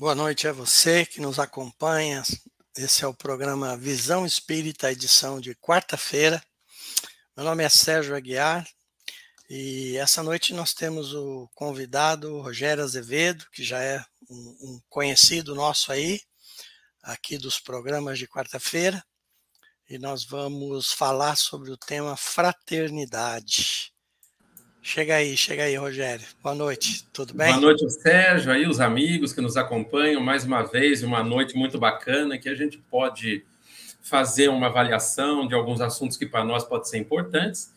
Boa noite a você que nos acompanha. Esse é o programa Visão Espírita, edição de quarta-feira. Meu nome é Sérgio Aguiar e essa noite nós temos o convidado Rogério Azevedo, que já é um, um conhecido nosso aí, aqui dos programas de quarta-feira, e nós vamos falar sobre o tema fraternidade. Chega aí, chega aí, Rogério. Boa noite, tudo bem? Boa noite, Sérgio, aí os amigos que nos acompanham mais uma vez, uma noite muito bacana que a gente pode fazer uma avaliação de alguns assuntos que para nós podem ser importantes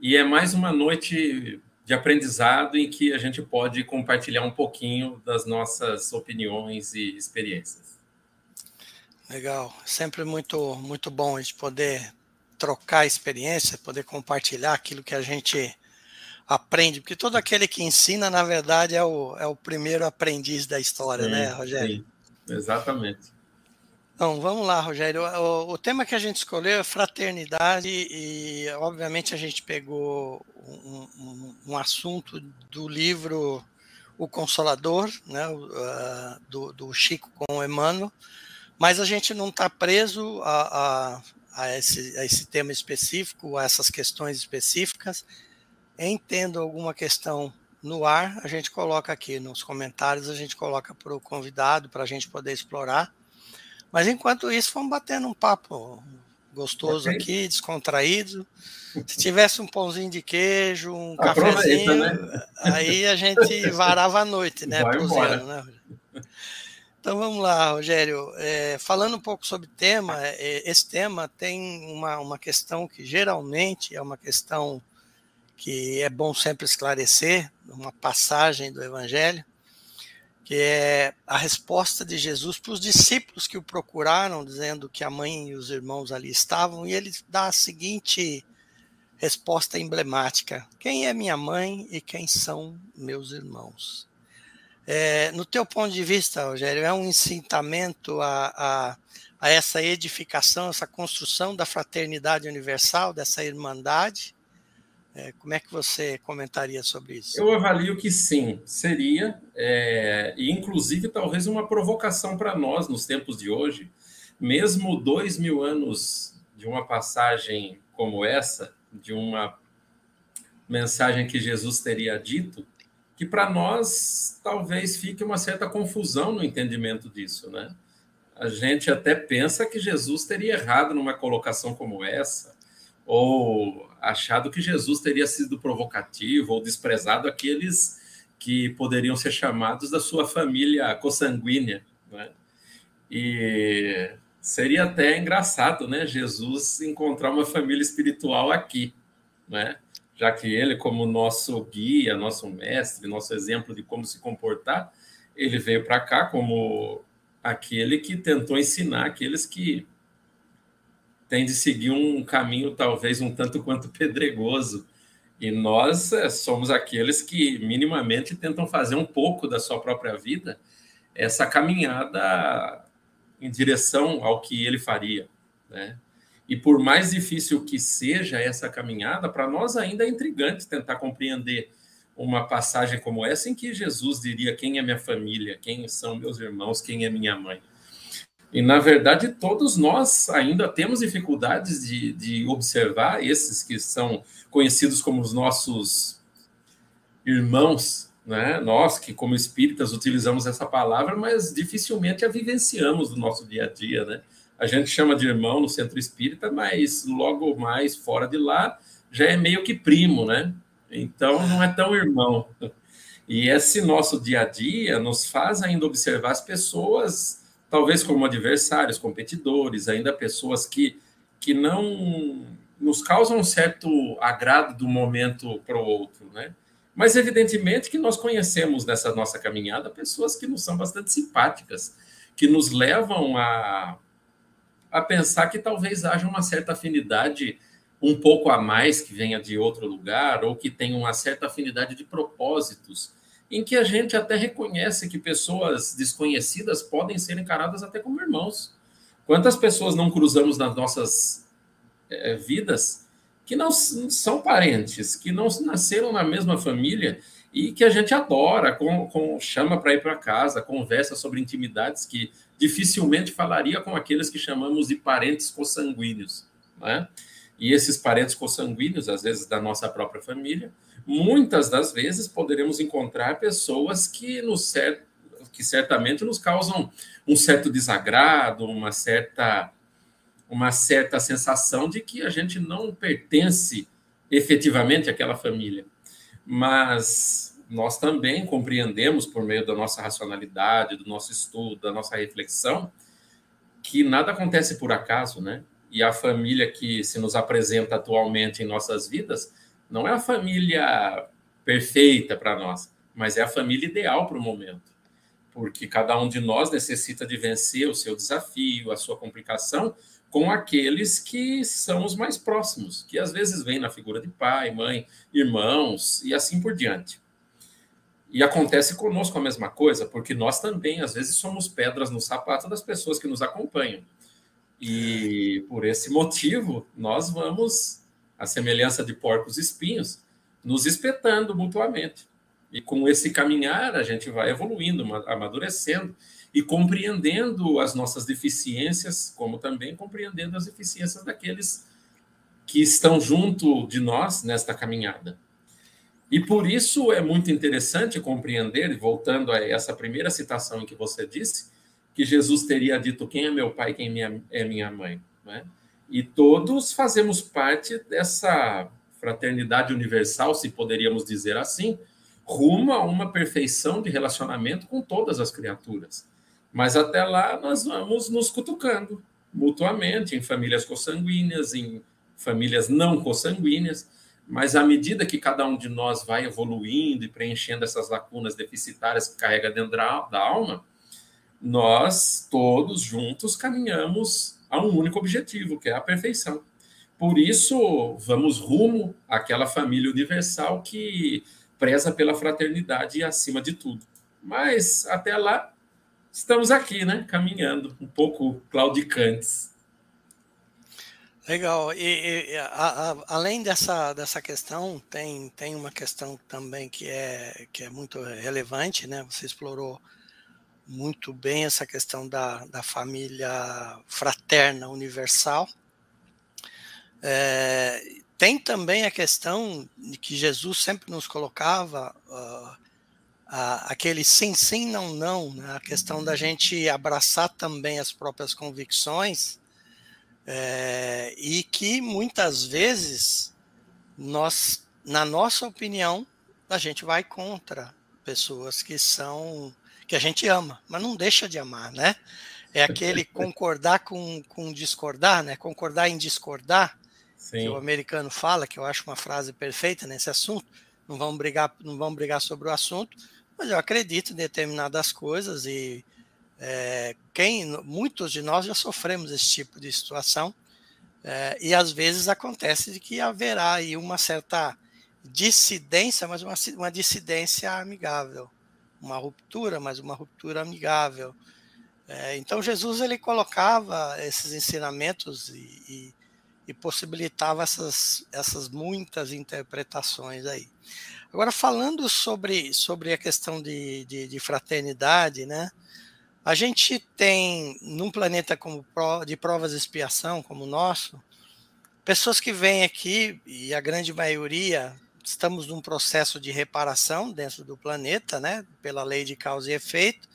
e é mais uma noite de aprendizado em que a gente pode compartilhar um pouquinho das nossas opiniões e experiências. Legal, sempre muito muito bom a gente poder trocar experiência, poder compartilhar aquilo que a gente aprende, porque todo aquele que ensina, na verdade, é o, é o primeiro aprendiz da história, sim, né, Rogério? Sim, exatamente. Então, vamos lá, Rogério. O, o, tema que a gente escolheu é fraternidade e, obviamente, a gente pegou um, um, um assunto do livro O Consolador, né, do, do, Chico com o Emmanuel, mas a gente não está preso a, a, a, esse, a esse tema específico, a essas questões específicas, entendo alguma questão no ar, a gente coloca aqui nos comentários, a gente coloca para o convidado, para a gente poder explorar. Mas enquanto isso, vamos batendo um papo gostoso okay. aqui, descontraído. Se tivesse um pãozinho de queijo, um cafezinho, né? aí a gente varava a noite, né? Né? Então vamos lá, Rogério. É, falando um pouco sobre o tema, é, esse tema tem uma, uma questão que geralmente é uma questão que é bom sempre esclarecer, uma passagem do Evangelho, que é a resposta de Jesus para os discípulos que o procuraram, dizendo que a mãe e os irmãos ali estavam, e ele dá a seguinte resposta emblemática: Quem é minha mãe e quem são meus irmãos? É, no teu ponto de vista, Rogério, é um incitamento a, a, a essa edificação, essa construção da fraternidade universal, dessa irmandade, como é que você comentaria sobre isso? Eu avalio que sim, seria, é, e inclusive talvez uma provocação para nós nos tempos de hoje, mesmo dois mil anos de uma passagem como essa, de uma mensagem que Jesus teria dito, que para nós talvez fique uma certa confusão no entendimento disso, né? A gente até pensa que Jesus teria errado numa colocação como essa, ou achado que Jesus teria sido provocativo ou desprezado aqueles que poderiam ser chamados da sua família consanguínea. Né? E seria até engraçado, né? Jesus encontrar uma família espiritual aqui, né? Já que ele, como nosso guia, nosso mestre, nosso exemplo de como se comportar, ele veio para cá como aquele que tentou ensinar aqueles que tem de seguir um caminho talvez um tanto quanto pedregoso. E nós é, somos aqueles que minimamente tentam fazer um pouco da sua própria vida essa caminhada em direção ao que ele faria, né? E por mais difícil que seja essa caminhada, para nós ainda é intrigante tentar compreender uma passagem como essa em que Jesus diria quem é minha família, quem são meus irmãos, quem é minha mãe. E, na verdade, todos nós ainda temos dificuldades de, de observar esses que são conhecidos como os nossos irmãos, né? Nós que, como espíritas, utilizamos essa palavra, mas dificilmente a vivenciamos no nosso dia a dia, né? A gente chama de irmão no centro espírita, mas logo mais fora de lá já é meio que primo, né? Então não é tão irmão. E esse nosso dia a dia nos faz ainda observar as pessoas talvez como adversários, competidores, ainda pessoas que, que não nos causam um certo agrado do momento para o outro, né? Mas evidentemente que nós conhecemos nessa nossa caminhada pessoas que nos são bastante simpáticas, que nos levam a, a pensar que talvez haja uma certa afinidade um pouco a mais que venha de outro lugar ou que tenha uma certa afinidade de propósitos em que a gente até reconhece que pessoas desconhecidas podem ser encaradas até como irmãos. Quantas pessoas não cruzamos nas nossas é, vidas que não são parentes, que não nasceram na mesma família e que a gente adora, com, com chama para ir para casa, conversa sobre intimidades que dificilmente falaria com aqueles que chamamos de parentes consanguíneos. Né? E esses parentes consanguíneos, às vezes da nossa própria família, muitas das vezes poderemos encontrar pessoas que, nos que certamente nos causam um certo desagrado, uma certa, uma certa sensação de que a gente não pertence efetivamente àquela família. Mas nós também compreendemos, por meio da nossa racionalidade, do nosso estudo, da nossa reflexão, que nada acontece por acaso, né? E a família que se nos apresenta atualmente em nossas vidas não é a família perfeita para nós, mas é a família ideal para o momento. Porque cada um de nós necessita de vencer o seu desafio, a sua complicação, com aqueles que são os mais próximos, que às vezes vêm na figura de pai, mãe, irmãos e assim por diante. E acontece conosco a mesma coisa, porque nós também, às vezes, somos pedras no sapato das pessoas que nos acompanham. E por esse motivo, nós vamos, à semelhança de porcos espinhos, nos espetando mutuamente. E com esse caminhar, a gente vai evoluindo, amadurecendo e compreendendo as nossas deficiências, como também compreendendo as deficiências daqueles que estão junto de nós nesta caminhada. E por isso é muito interessante compreender, voltando a essa primeira citação em que você disse, que Jesus teria dito quem é meu pai, quem é minha mãe. Né? E todos fazemos parte dessa fraternidade universal, se poderíamos dizer assim, rumo a uma perfeição de relacionamento com todas as criaturas. Mas até lá nós vamos nos cutucando mutuamente, em famílias consanguíneas, em famílias não consanguíneas, mas à medida que cada um de nós vai evoluindo e preenchendo essas lacunas deficitárias que carrega dentro da alma, nós todos juntos caminhamos a um único objetivo, que é a perfeição. Por isso, vamos rumo àquela família universal que preza pela fraternidade acima de tudo. Mas até lá, estamos aqui, né? Caminhando, um pouco claudicantes. Legal. E, e a, a, além dessa, dessa questão, tem, tem uma questão também que é, que é muito relevante, né? Você explorou muito bem essa questão da, da família fraterna universal. É, tem também a questão de que Jesus sempre nos colocava uh, a, aquele sim, sim, não, não, né? a questão da gente abraçar também as próprias convicções é, e que muitas vezes nós, na nossa opinião, a gente vai contra pessoas que são que a gente ama, mas não deixa de amar, né? É aquele concordar com, com discordar, né? Concordar em discordar, Sim. que o americano fala, que eu acho uma frase perfeita nesse assunto. Não vamos brigar, não vamos brigar sobre o assunto, mas eu acredito em determinadas coisas e é, quem, muitos de nós já sofremos esse tipo de situação é, e às vezes acontece de que haverá aí uma certa dissidência, mas uma, uma dissidência amigável, uma ruptura, mas uma ruptura amigável. É, então Jesus ele colocava esses ensinamentos e, e, e possibilitava essas, essas muitas interpretações aí. Agora falando sobre, sobre a questão de, de, de fraternidade, né? A gente tem, num planeta como de provas de expiação, como o nosso, pessoas que vêm aqui, e a grande maioria, estamos num processo de reparação dentro do planeta, né, pela lei de causa e efeito,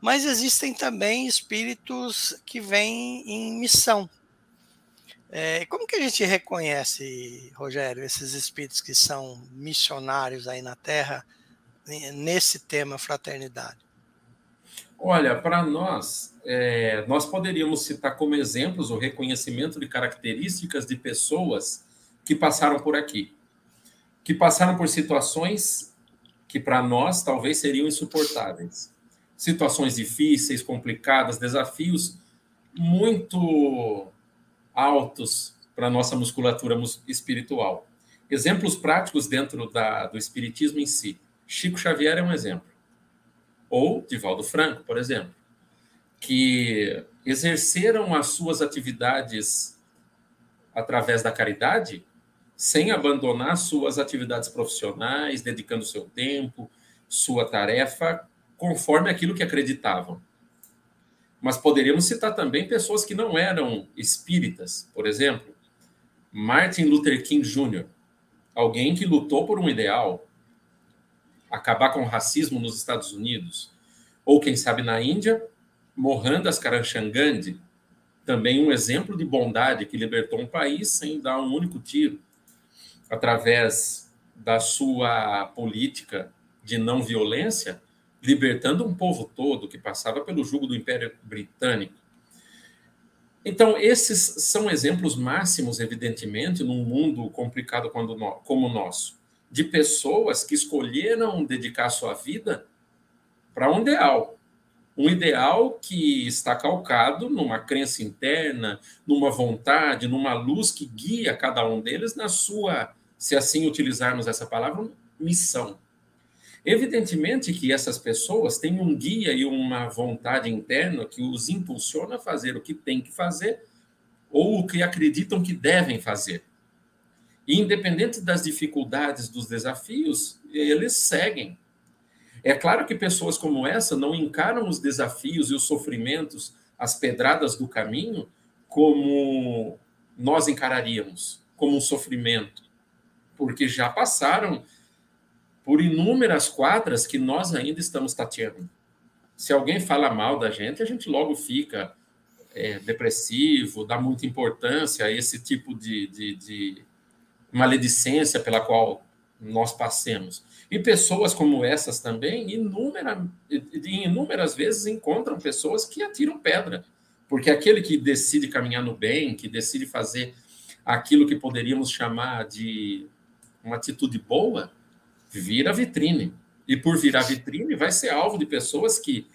mas existem também espíritos que vêm em missão. É, como que a gente reconhece, Rogério, esses espíritos que são missionários aí na Terra, nesse tema fraternidade? Olha, para nós, é, nós poderíamos citar como exemplos o reconhecimento de características de pessoas que passaram por aqui, que passaram por situações que para nós talvez seriam insuportáveis. Situações difíceis, complicadas, desafios muito altos para nossa musculatura espiritual. Exemplos práticos dentro da, do espiritismo em si. Chico Xavier é um exemplo ou Divaldo Franco, por exemplo, que exerceram as suas atividades através da caridade sem abandonar suas atividades profissionais, dedicando seu tempo, sua tarefa, conforme aquilo que acreditavam. Mas poderíamos citar também pessoas que não eram espíritas, por exemplo, Martin Luther King Jr., alguém que lutou por um ideal, acabar com o racismo nos Estados Unidos, ou quem sabe na Índia, Mohandas Karamchand Gandhi, também um exemplo de bondade que libertou um país sem dar um único tiro, através da sua política de não violência, libertando um povo todo que passava pelo jugo do Império Britânico. Então, esses são exemplos máximos, evidentemente, num mundo complicado como o nosso, de pessoas que escolheram dedicar sua vida para um ideal, um ideal que está calcado numa crença interna, numa vontade, numa luz que guia cada um deles na sua, se assim utilizarmos essa palavra, missão. Evidentemente que essas pessoas têm um guia e uma vontade interna que os impulsiona a fazer o que tem que fazer ou o que acreditam que devem fazer. E independente das dificuldades, dos desafios, eles seguem é claro que pessoas como essa não encaram os desafios e os sofrimentos, as pedradas do caminho, como nós encararíamos, como um sofrimento, porque já passaram por inúmeras quadras que nós ainda estamos tateando. Se alguém fala mal da gente, a gente logo fica é, depressivo, dá muita importância a esse tipo de, de, de maledicência pela qual nós passemos. E pessoas como essas também, inúmera, inúmeras vezes encontram pessoas que atiram pedra, porque aquele que decide caminhar no bem, que decide fazer aquilo que poderíamos chamar de uma atitude boa, vira vitrine. E por virar vitrine, vai ser alvo de pessoas que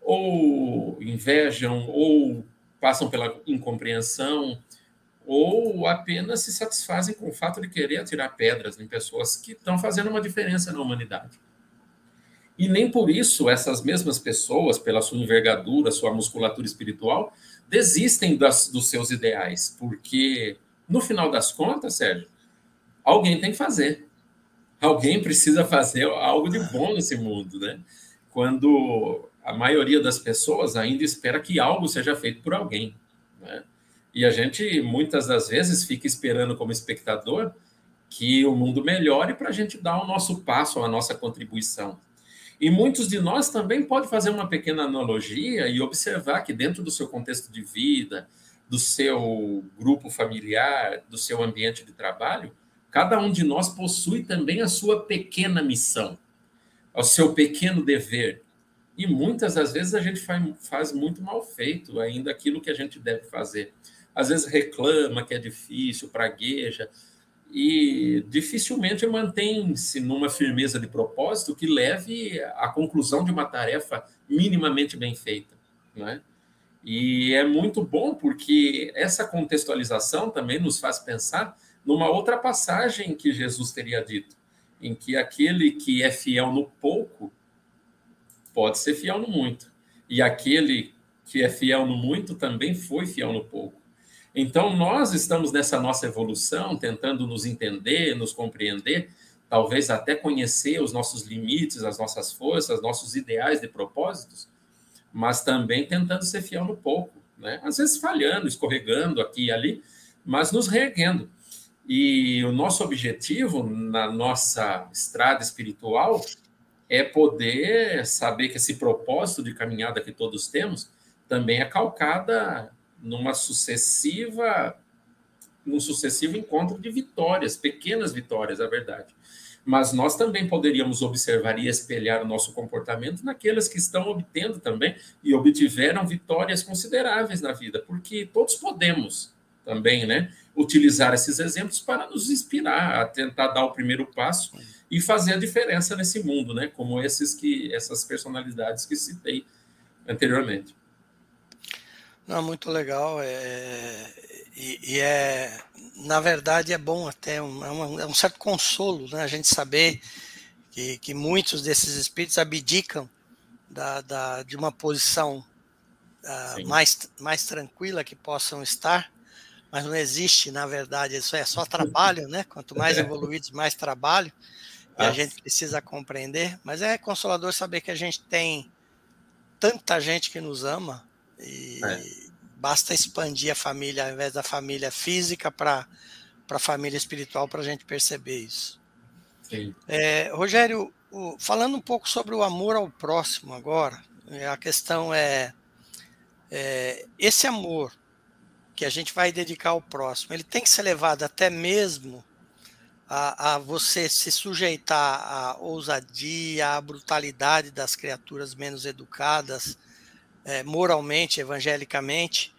ou invejam, ou passam pela incompreensão, ou apenas se satisfazem com o fato de querer atirar pedras em pessoas que estão fazendo uma diferença na humanidade. E nem por isso essas mesmas pessoas, pela sua envergadura, sua musculatura espiritual, desistem das, dos seus ideais, porque no final das contas, Sérgio, alguém tem que fazer. Alguém precisa fazer algo de bom nesse mundo, né? Quando a maioria das pessoas ainda espera que algo seja feito por alguém, né? E a gente, muitas das vezes, fica esperando como espectador que o mundo melhore para a gente dar o nosso passo, a nossa contribuição. E muitos de nós também podem fazer uma pequena analogia e observar que, dentro do seu contexto de vida, do seu grupo familiar, do seu ambiente de trabalho, cada um de nós possui também a sua pequena missão, o seu pequeno dever. E muitas das vezes a gente faz, muito mal feito ainda aquilo que a gente deve fazer às vezes reclama que é difícil, pragueja, e dificilmente mantém-se numa firmeza de propósito que leve à conclusão de uma tarefa minimamente bem feita. Né? E é muito bom porque essa contextualização também nos faz pensar numa outra passagem que Jesus teria dito, em que aquele que é fiel no pouco pode ser fiel no muito, e aquele que é fiel no muito também foi fiel no pouco. Então, nós estamos nessa nossa evolução, tentando nos entender, nos compreender, talvez até conhecer os nossos limites, as nossas forças, nossos ideais de propósitos, mas também tentando ser fiel no pouco, né? Às vezes falhando, escorregando aqui e ali, mas nos reerguendo. E o nosso objetivo na nossa estrada espiritual é poder saber que esse propósito de caminhada que todos temos também é calcada numa sucessiva num sucessivo encontro de vitórias, pequenas vitórias, é verdade. Mas nós também poderíamos observar e espelhar o nosso comportamento naqueles que estão obtendo também e obtiveram vitórias consideráveis na vida, porque todos podemos também, né, utilizar esses exemplos para nos inspirar a tentar dar o primeiro passo e fazer a diferença nesse mundo, né, como esses que essas personalidades que citei anteriormente. Não, muito legal. É, e, e, é, na verdade, é bom até, um, é, um, é um certo consolo né, a gente saber que, que muitos desses espíritos abdicam da, da, de uma posição uh, mais, mais tranquila que possam estar mas não existe, na verdade, isso é só trabalho, né? Quanto mais evoluídos, mais trabalho, e a gente precisa compreender, mas é consolador saber que a gente tem tanta gente que nos ama e é. basta expandir a família ao invés da família física para a família espiritual para a gente perceber isso. É, Rogério, o, falando um pouco sobre o amor ao próximo agora, é, a questão é, é, esse amor que a gente vai dedicar ao próximo, ele tem que ser levado até mesmo a, a você se sujeitar à ousadia, à brutalidade das criaturas menos educadas, é, moralmente, evangelicamente,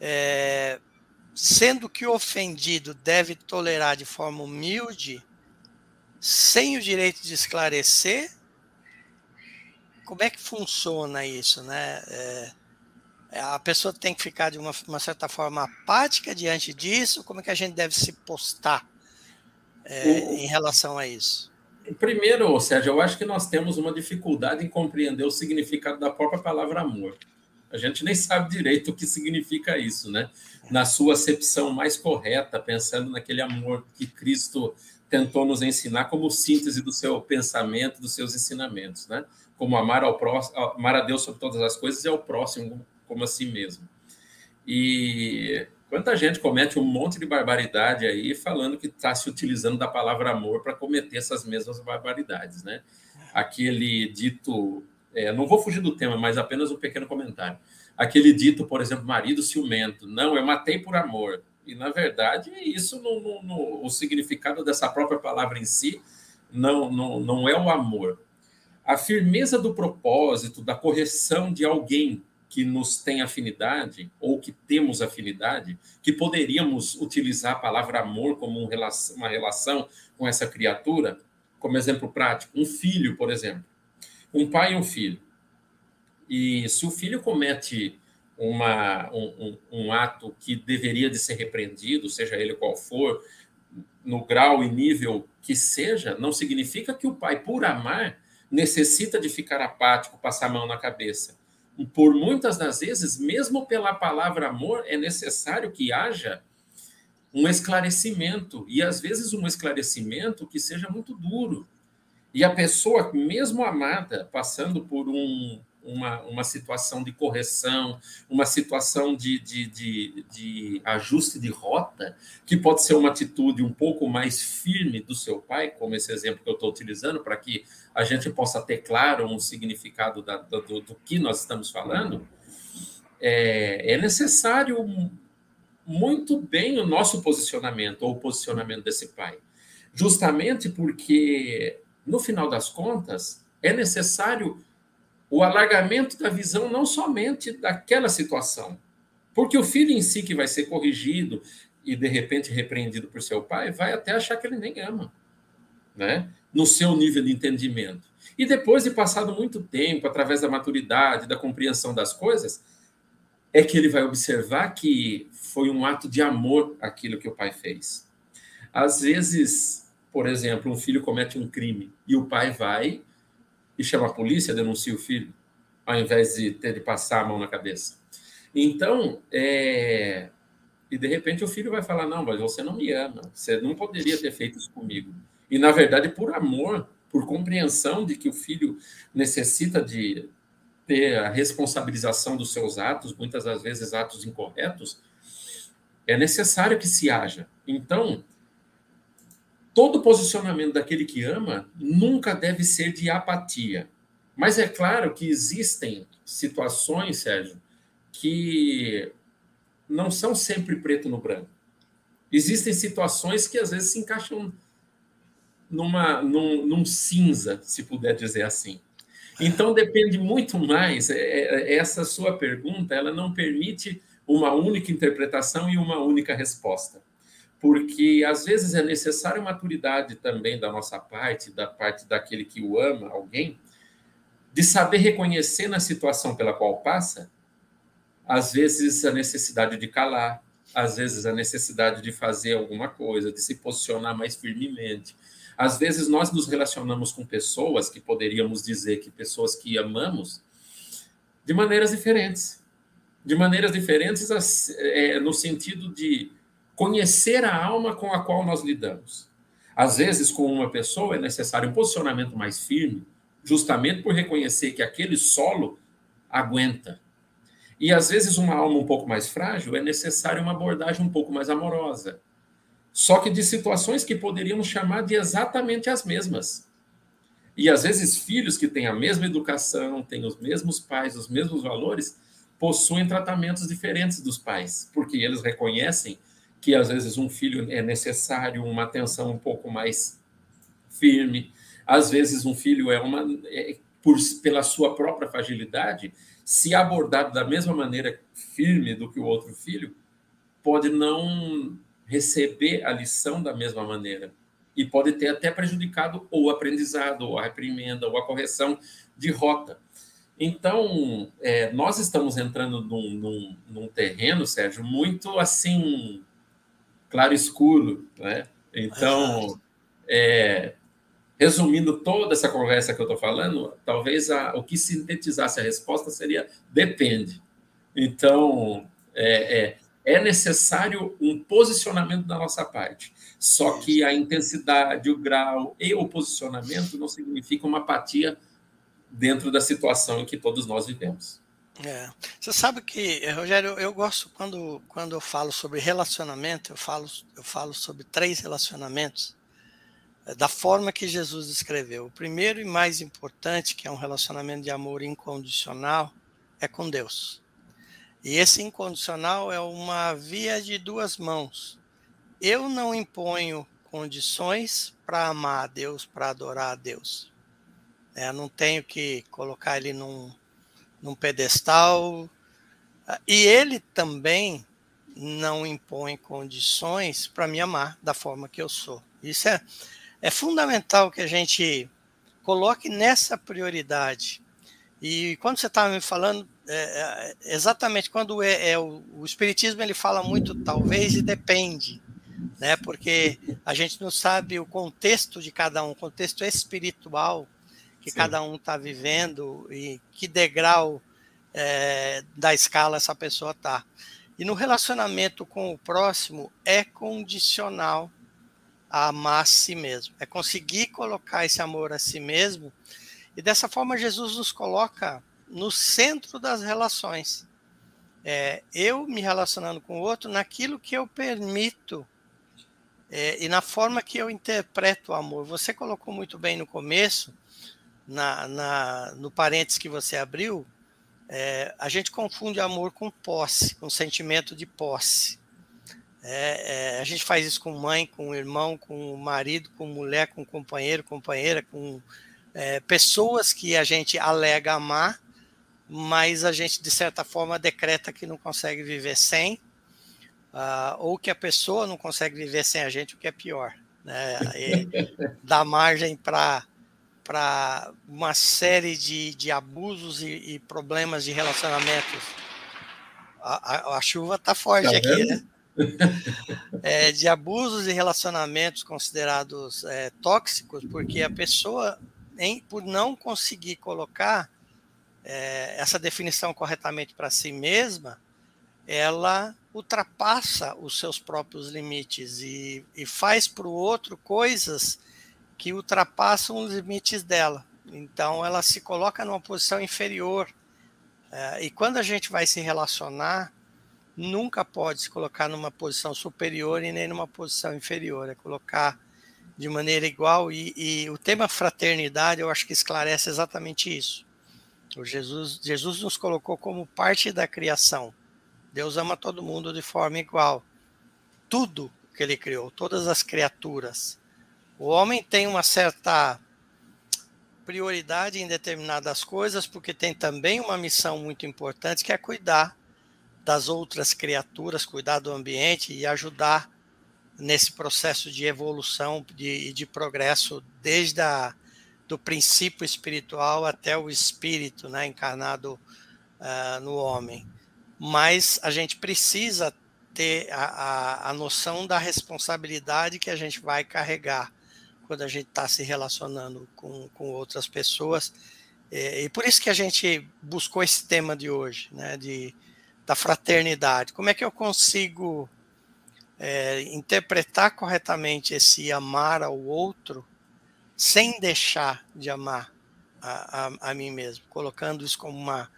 é, sendo que o ofendido deve tolerar de forma humilde sem o direito de esclarecer, como é que funciona isso, né? É, a pessoa tem que ficar de uma, uma, certa forma apática diante disso. Como é que a gente deve se postar é, o, em relação a isso? Primeiro, Sérgio, eu acho que nós temos uma dificuldade em compreender o significado da própria palavra amor. A gente nem sabe direito o que significa isso, né? Na sua acepção mais correta, pensando naquele amor que Cristo tentou nos ensinar como síntese do seu pensamento, dos seus ensinamentos, né? Como amar ao próximo, amar a Deus sobre todas as coisas e ao próximo como a si mesmo. E quanta gente comete um monte de barbaridade aí falando que está se utilizando da palavra amor para cometer essas mesmas barbaridades, né? Aquele dito, é, não vou fugir do tema, mas apenas um pequeno comentário. Aquele dito, por exemplo, marido ciumento, não, eu matei por amor. E, na verdade, isso, no, no, no, o significado dessa própria palavra em si, não, não, não é o amor. A firmeza do propósito, da correção de alguém que nos tem afinidade, ou que temos afinidade, que poderíamos utilizar a palavra amor como uma relação com essa criatura, como exemplo prático, um filho, por exemplo. Um pai e um filho. E se o filho comete uma, um, um, ato que deveria de ser repreendido, seja ele qual for, no grau e nível que seja, não significa que o pai, por amar, necessita de ficar apático, passar a mão na cabeça. Por muitas das vezes, mesmo pela palavra amor, é necessário que haja um esclarecimento, e às vezes um esclarecimento que seja muito duro. E a pessoa, mesmo amada, passando por um, uma, uma situação de correção, uma situação de, de, de, de, ajuste de rota, que pode ser uma atitude um pouco mais firme do seu pai, como esse exemplo que eu estou utilizando, para que a gente possa ter claro um significado da, do, do, que nós estamos falando, é, é necessário muito bem o nosso posicionamento, ou o posicionamento desse pai. Justamente porque, no final das contas, é necessário o alargamento da visão não somente daquela situação, porque o filho em si que vai ser corrigido e de repente repreendido por seu pai vai até achar que ele nem ama, né? No seu nível de entendimento. E depois de passado muito tempo, através da maturidade, da compreensão das coisas, é que ele vai observar que foi um ato de amor aquilo que o pai fez. Às vezes, por exemplo, um filho comete um crime e o pai vai e chama a polícia, denuncia o filho, ao invés de ter de passar a mão na cabeça. Então, é... e de repente o filho vai falar: Não, mas você não me ama, você não poderia ter feito isso comigo. E na verdade, por amor, por compreensão de que o filho necessita de ter a responsabilização dos seus atos, muitas das vezes atos incorretos, é necessário que se haja. Então, todo posicionamento daquele que ama nunca deve ser de apatia. Mas é claro que existem situações, Sérgio, que não são sempre preto no branco. Existem situações que às vezes se encaixam numa, num, num cinza, se puder dizer assim. Então depende muito mais. É, é, essa sua pergunta, ela não permite uma única interpretação e uma única resposta porque às vezes é necessária maturidade também da nossa parte, da parte daquele que o ama, alguém, de saber reconhecer na situação pela qual passa, às vezes a necessidade de calar, às vezes a necessidade de fazer alguma coisa, de se posicionar mais firmemente. Às vezes nós nos relacionamos com pessoas que poderíamos dizer que pessoas que amamos de maneiras diferentes. De maneiras diferentes é, no sentido de conhecer a alma com a qual nós lidamos. Às vezes, com uma pessoa é necessário um posicionamento mais firme, justamente por reconhecer que aquele solo aguenta. E às vezes, uma alma um pouco mais frágil é necessário uma abordagem um pouco mais amorosa. Só que de situações que poderíamos chamar de exatamente as mesmas. E às vezes, filhos que têm a mesma educação, têm os mesmos pais, os mesmos valores, possuem tratamentos diferentes dos pais, porque eles reconhecem que às vezes um filho é necessário uma atenção um pouco mais firme, às vezes um filho é uma é, por, pela sua própria fragilidade, se abordado da mesma maneira firme do que o outro filho, pode não receber a lição da mesma maneira e pode ter até prejudicado ou o aprendizado, ou a reprimenda, ou a correção de rota. Então, é, nós estamos entrando num, num, num, terreno, Sérgio, muito assim, claro escuro, né? Então, é, resumindo toda essa conversa que eu estou falando, talvez a, o que sintetizasse a resposta seria depende. Então, é, é, necessário um posicionamento da nossa parte. Só que a intensidade, o grau e o posicionamento não significa uma apatia dentro da situação em que todos nós vivemos. É. Você sabe que, Rogério, eu gosto quando, quando eu falo sobre relacionamento, eu falo, eu falo sobre três relacionamentos é, da forma que Jesus escreveu. O primeiro e mais importante, que é um relacionamento de amor incondicional, é com Deus. E esse incondicional é uma via de duas mãos. Eu não imponho condições para amar a Deus, para adorar a Deus. É, não tenho que colocar ele num, num pedestal. E ele também não impõe condições para me amar da forma que eu sou. Isso é, é fundamental que a gente coloque nessa prioridade. E quando você estava me falando, é, é, exatamente quando é, é o, o, Espiritismo ele fala muito talvez e depende, né? porque a gente não sabe o contexto de cada um, o contexto espiritual que Sim. cada um está vivendo e que degrau é, da escala essa pessoa está. E no relacionamento com o próximo é condicional a amar a si mesmo, é conseguir colocar esse amor a si mesmo, e dessa forma Jesus nos coloca no centro das relações. É, eu me relacionando com o outro naquilo que eu permito é, e na forma que eu interpreto o amor. Você colocou muito bem no começo na, na, no parênteses que você abriu, é, a gente confunde amor com posse, com sentimento de posse. É, é, a gente faz isso com mãe, com irmão, com marido, com mulher, com companheiro, companheira, com é, pessoas que a gente alega amar, mas a gente, de certa forma, decreta que não consegue viver sem, uh, ou que a pessoa não consegue viver sem a gente, o que é pior. Né? dá margem para para uma série de, de abusos e, e problemas de relacionamentos. A, a, a chuva está forte tá aqui, né? É, de abusos e relacionamentos considerados é, tóxicos, porque a pessoa, em, por não conseguir colocar é, essa definição corretamente para si mesma, ela ultrapassa os seus próprios limites e, e faz para o outro coisas que ultrapassam os limites dela. Então, ela se coloca numa posição inferior. É, e quando a gente vai se relacionar, nunca pode se colocar numa posição superior e nem numa posição inferior. É colocar de maneira igual. E, e o tema fraternidade, eu acho que esclarece exatamente isso. O Jesus, Jesus nos colocou como parte da criação. Deus ama todo mundo de forma igual. Tudo que ele criou, todas as criaturas. O homem tem uma certa prioridade em determinadas coisas, porque tem também uma missão muito importante, que é cuidar das outras criaturas, cuidar do ambiente e ajudar nesse processo de evolução e de, de, progresso, desde a, do princípio espiritual até o espírito né, encarnado uh, no homem. Mas a gente precisa ter a, a, a noção da responsabilidade que a gente vai carregar quando a gente está se relacionando com, com outras pessoas. É, e por isso que a gente buscou esse tema de hoje, né, de, da fraternidade. Como é que eu consigo é, interpretar corretamente esse amar ao outro sem deixar de amar a, a, a mim mesmo, colocando isso como uma,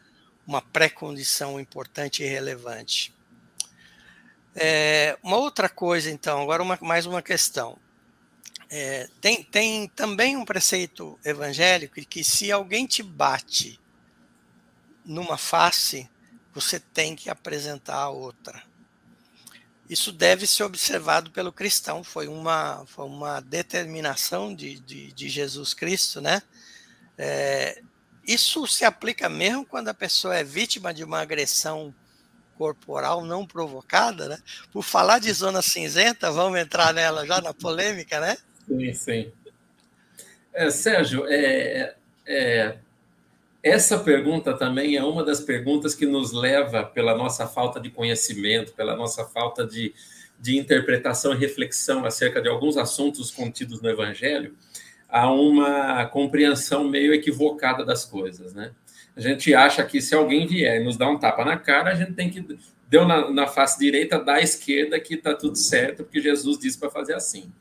uma pré-condição importante e relevante. É, uma outra coisa, então, agora uma, mais uma questão. É, tem, tem também um preceito evangélico que se alguém te bate numa face, você tem que apresentar a outra. Isso deve ser observado pelo cristão, foi uma, foi uma determinação de, de, de Jesus Cristo, né? É, isso se aplica mesmo quando a pessoa é vítima de uma agressão corporal não provocada, né? Por falar de zona cinzenta, vamos entrar nela já na polêmica, né? Sim, sim. É, Sérgio, é, é, essa pergunta também é uma das perguntas que nos leva, pela nossa falta de conhecimento, pela nossa falta de, de interpretação e reflexão acerca de alguns assuntos contidos no Evangelho, a uma compreensão meio equivocada das coisas, né? A gente acha que se alguém vier e nos dar um tapa na cara, a gente tem que deu na, na face direita, da esquerda que está tudo certo, porque Jesus disse para fazer assim.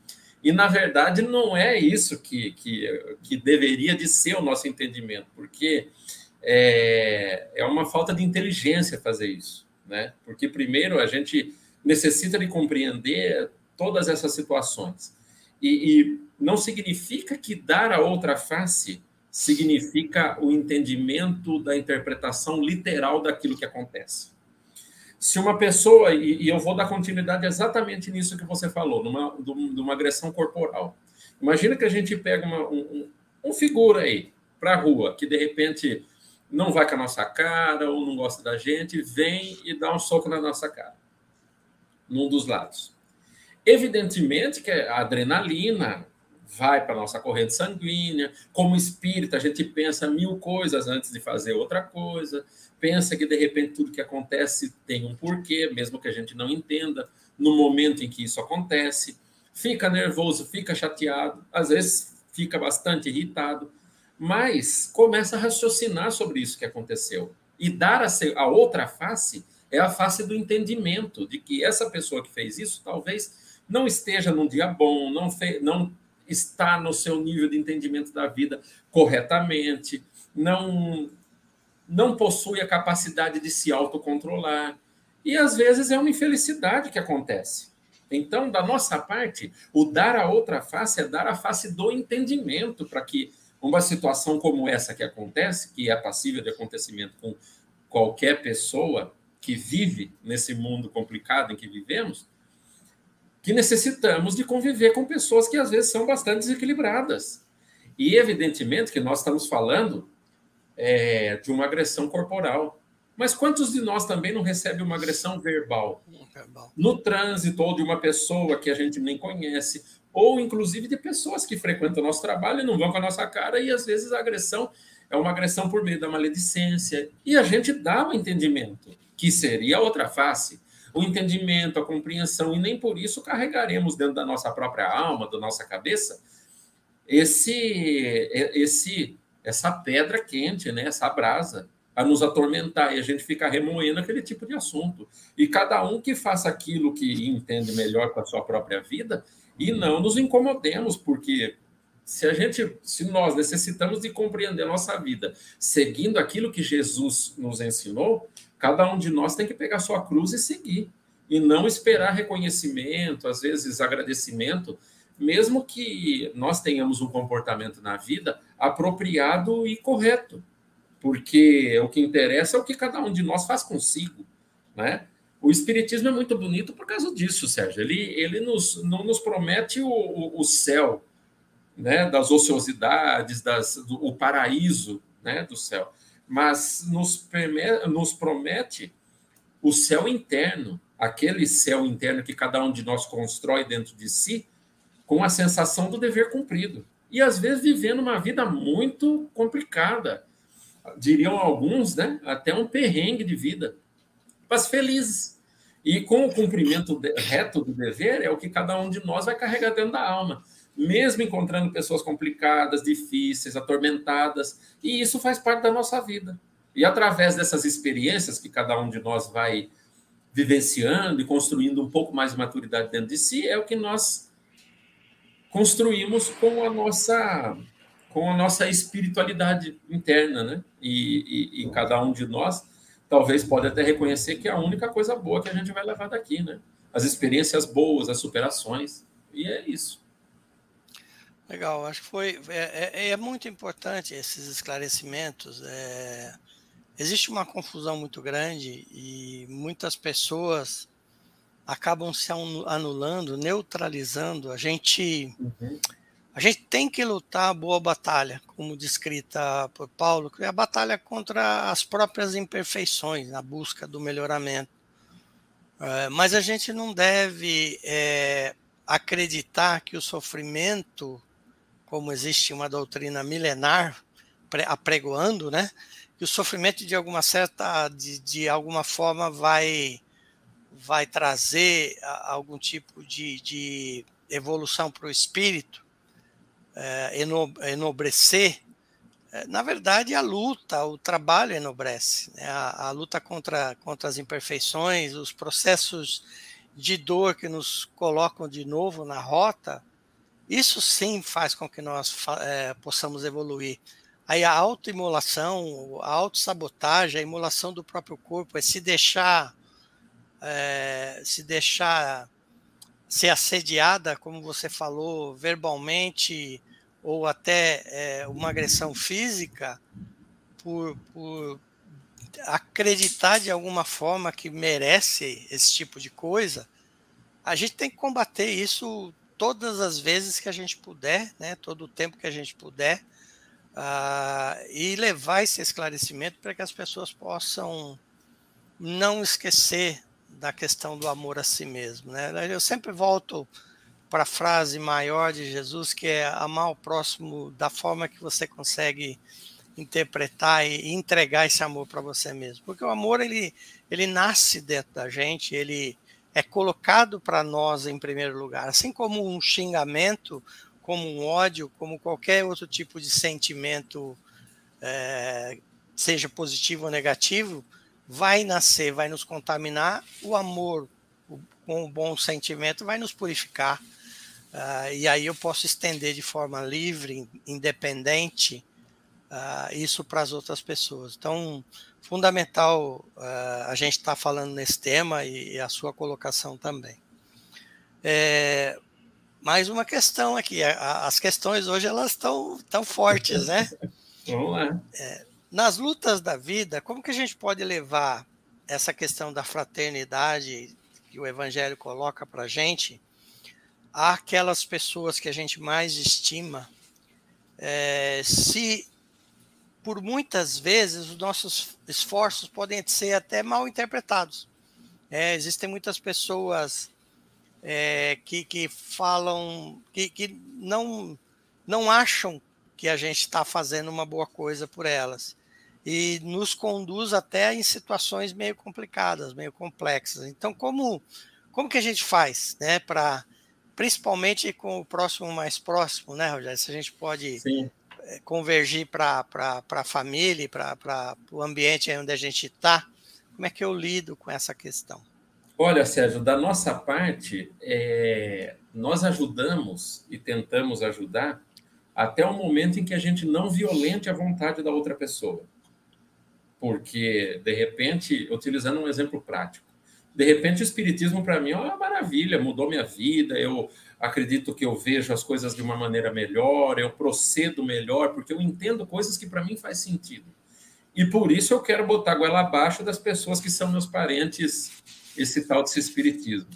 E, na verdade, não é isso que, que, que deveria de ser o nosso entendimento, porque é, é uma falta de inteligência fazer isso. Né? Porque, primeiro, a gente necessita de compreender todas essas situações. E, e não significa que dar a outra face significa o entendimento da interpretação literal daquilo que acontece se uma pessoa, e, eu vou dar continuidade exatamente nisso que você falou, numa, numa agressão corporal. Imagina que a gente pega uma, um, um figura aí para a rua, que de repente não vai com a nossa cara ou não gosta da gente, vem e dá um soco na nossa cara, num dos lados. Evidentemente que a adrenalina vai para a nossa corrente sanguínea, como espírito, a gente pensa mil coisas antes de fazer outra coisa pensa que de repente tudo que acontece tem um porquê, mesmo que a gente não entenda, no momento em que isso acontece, fica nervoso, fica chateado, às vezes fica bastante irritado, mas começa a raciocinar sobre isso que aconteceu. E dar a, a outra face é a face do entendimento de que essa pessoa que fez isso talvez não esteja num dia bom, não, não está no seu nível de entendimento da vida corretamente, não não possui a capacidade de se autocontrolar. E às vezes é uma infelicidade que acontece. Então, da nossa parte, o dar a outra face é dar a face do entendimento para que uma situação como essa que acontece, que é passível de acontecimento com qualquer pessoa que vive nesse mundo complicado em que vivemos, que necessitamos de conviver com pessoas que às vezes são bastante desequilibradas. E evidentemente que nós estamos falando é, de uma agressão corporal. Mas quantos de nós também não recebe uma agressão verbal? No trânsito, ou de uma pessoa que a gente nem conhece, ou inclusive de pessoas que frequentam o nosso trabalho e não vão com a nossa cara, e às vezes a agressão é uma agressão por meio da maledicência. E a gente dá o entendimento, que seria a outra face. O entendimento, a compreensão, e nem por isso carregaremos dentro da nossa própria alma, da nossa cabeça, esse, esse essa pedra quente, né, essa brasa, a nos atormentar e a gente fica remoendo aquele tipo de assunto. E cada um que faça aquilo que entende melhor com a sua própria vida e não nos incomodemos, porque se a gente, se nós necessitamos de compreender a nossa vida seguindo aquilo que Jesus nos ensinou, cada um de nós tem que pegar sua cruz e seguir e não esperar reconhecimento, às vezes agradecimento mesmo que nós tenhamos um comportamento na vida apropriado e correto, porque o que interessa é o que cada um de nós faz consigo, né? O Espiritismo é muito bonito por causa disso, Sérgio. Ele, ele nos, não nos promete o, o, o céu, né, das ociosidades, das, do, o paraíso né, do céu, mas nos, nos promete o céu interno, aquele céu interno que cada um de nós constrói dentro de si, com a sensação do dever cumprido. E às vezes vivendo uma vida muito complicada. Diriam alguns, né? Até um perrengue de vida, mas felizes. E com o cumprimento reto do dever, é o que cada um de nós vai carregar dentro da alma, mesmo encontrando pessoas complicadas, difíceis, atormentadas, e isso faz parte da nossa vida. E através dessas experiências que cada um de nós vai vivenciando e construindo um pouco mais de maturidade dentro de si, é o que nós construímos com a nossa com a nossa espiritualidade interna, né? E, e, e, cada um de nós talvez pode até reconhecer que é a única coisa boa que a gente vai levar daqui, né? As experiências boas, as superações, e é isso. Legal, acho que foi é, é, é muito importante esses esclarecimentos. É, existe uma confusão muito grande e muitas pessoas acabam se anulando, neutralizando. A gente, uhum. a gente tem que lutar a boa batalha, como descrita por Paulo, que é a batalha contra as próprias imperfeições, na busca do melhoramento. É, mas a gente não deve é, acreditar que o sofrimento, como existe uma doutrina milenar apregoando, né, que o sofrimento de alguma certa, de, de alguma forma vai vai trazer algum tipo de, de evolução para o espírito, é, enobrecer, é, na verdade a luta, o trabalho enobrece, né? a, a, luta contra, contra as imperfeições, os processos de dor que nos colocam de novo na rota, isso sim faz com que nós é, possamos evoluir. Aí a autoimolação, a autossabotagem, a imolação do próprio corpo, é se deixar é, se deixar ser assediada, como você falou, verbalmente ou até é, uma agressão física, por, por acreditar de alguma forma que merece esse tipo de coisa, a gente tem que combater isso todas as vezes que a gente puder, né, todo o tempo que a gente puder, uh, e levar esse esclarecimento para que as pessoas possam não esquecer da questão do amor a si mesmo. Né? Eu sempre volto para a frase maior de Jesus, que é amar o próximo da forma que você consegue interpretar e entregar esse amor para você mesmo. Porque o amor, ele, ele nasce dentro da gente, ele é colocado para nós em primeiro lugar. Assim como um xingamento, como um ódio, como qualquer outro tipo de sentimento, é, seja positivo ou negativo, vai nascer, vai nos contaminar, o amor com o bom sentimento vai nos purificar. Uh, e aí eu posso estender de forma livre, independente, uh, isso para as outras pessoas. Então, fundamental uh, a gente estar tá falando nesse tema e, e, a sua colocação também. É, mais uma questão aqui. A, as questões hoje elas estão tão fortes, né? Vamos lá. É, nas lutas da vida, como que a gente pode levar essa questão da fraternidade que o Evangelho coloca para a gente àquelas pessoas que a gente mais estima, é, se por muitas vezes os nossos esforços podem ser até mal interpretados. É, existem muitas pessoas é, que, que falam, que, que não, não acham que a gente está fazendo uma boa coisa por elas e nos conduz até em situações meio complicadas, meio complexas. Então, como, como que a gente faz, né, para principalmente com o próximo mais próximo, né, Rogério? Se a gente pode Sim. Eh, convergir para a família, para o ambiente onde a gente está, como é que eu lido com essa questão? Olha, Sérgio, da nossa parte, é, nós ajudamos e tentamos ajudar até o momento em que a gente não violente a vontade da outra pessoa porque, de repente, utilizando um exemplo prático, de repente o Espiritismo para mim é uma maravilha, mudou minha vida, eu acredito que eu vejo as coisas de uma maneira melhor, eu procedo melhor, porque eu entendo coisas que para mim faz sentido. E por isso eu quero botar a goela abaixo das pessoas que são meus parentes, esse tal desse Espiritismo.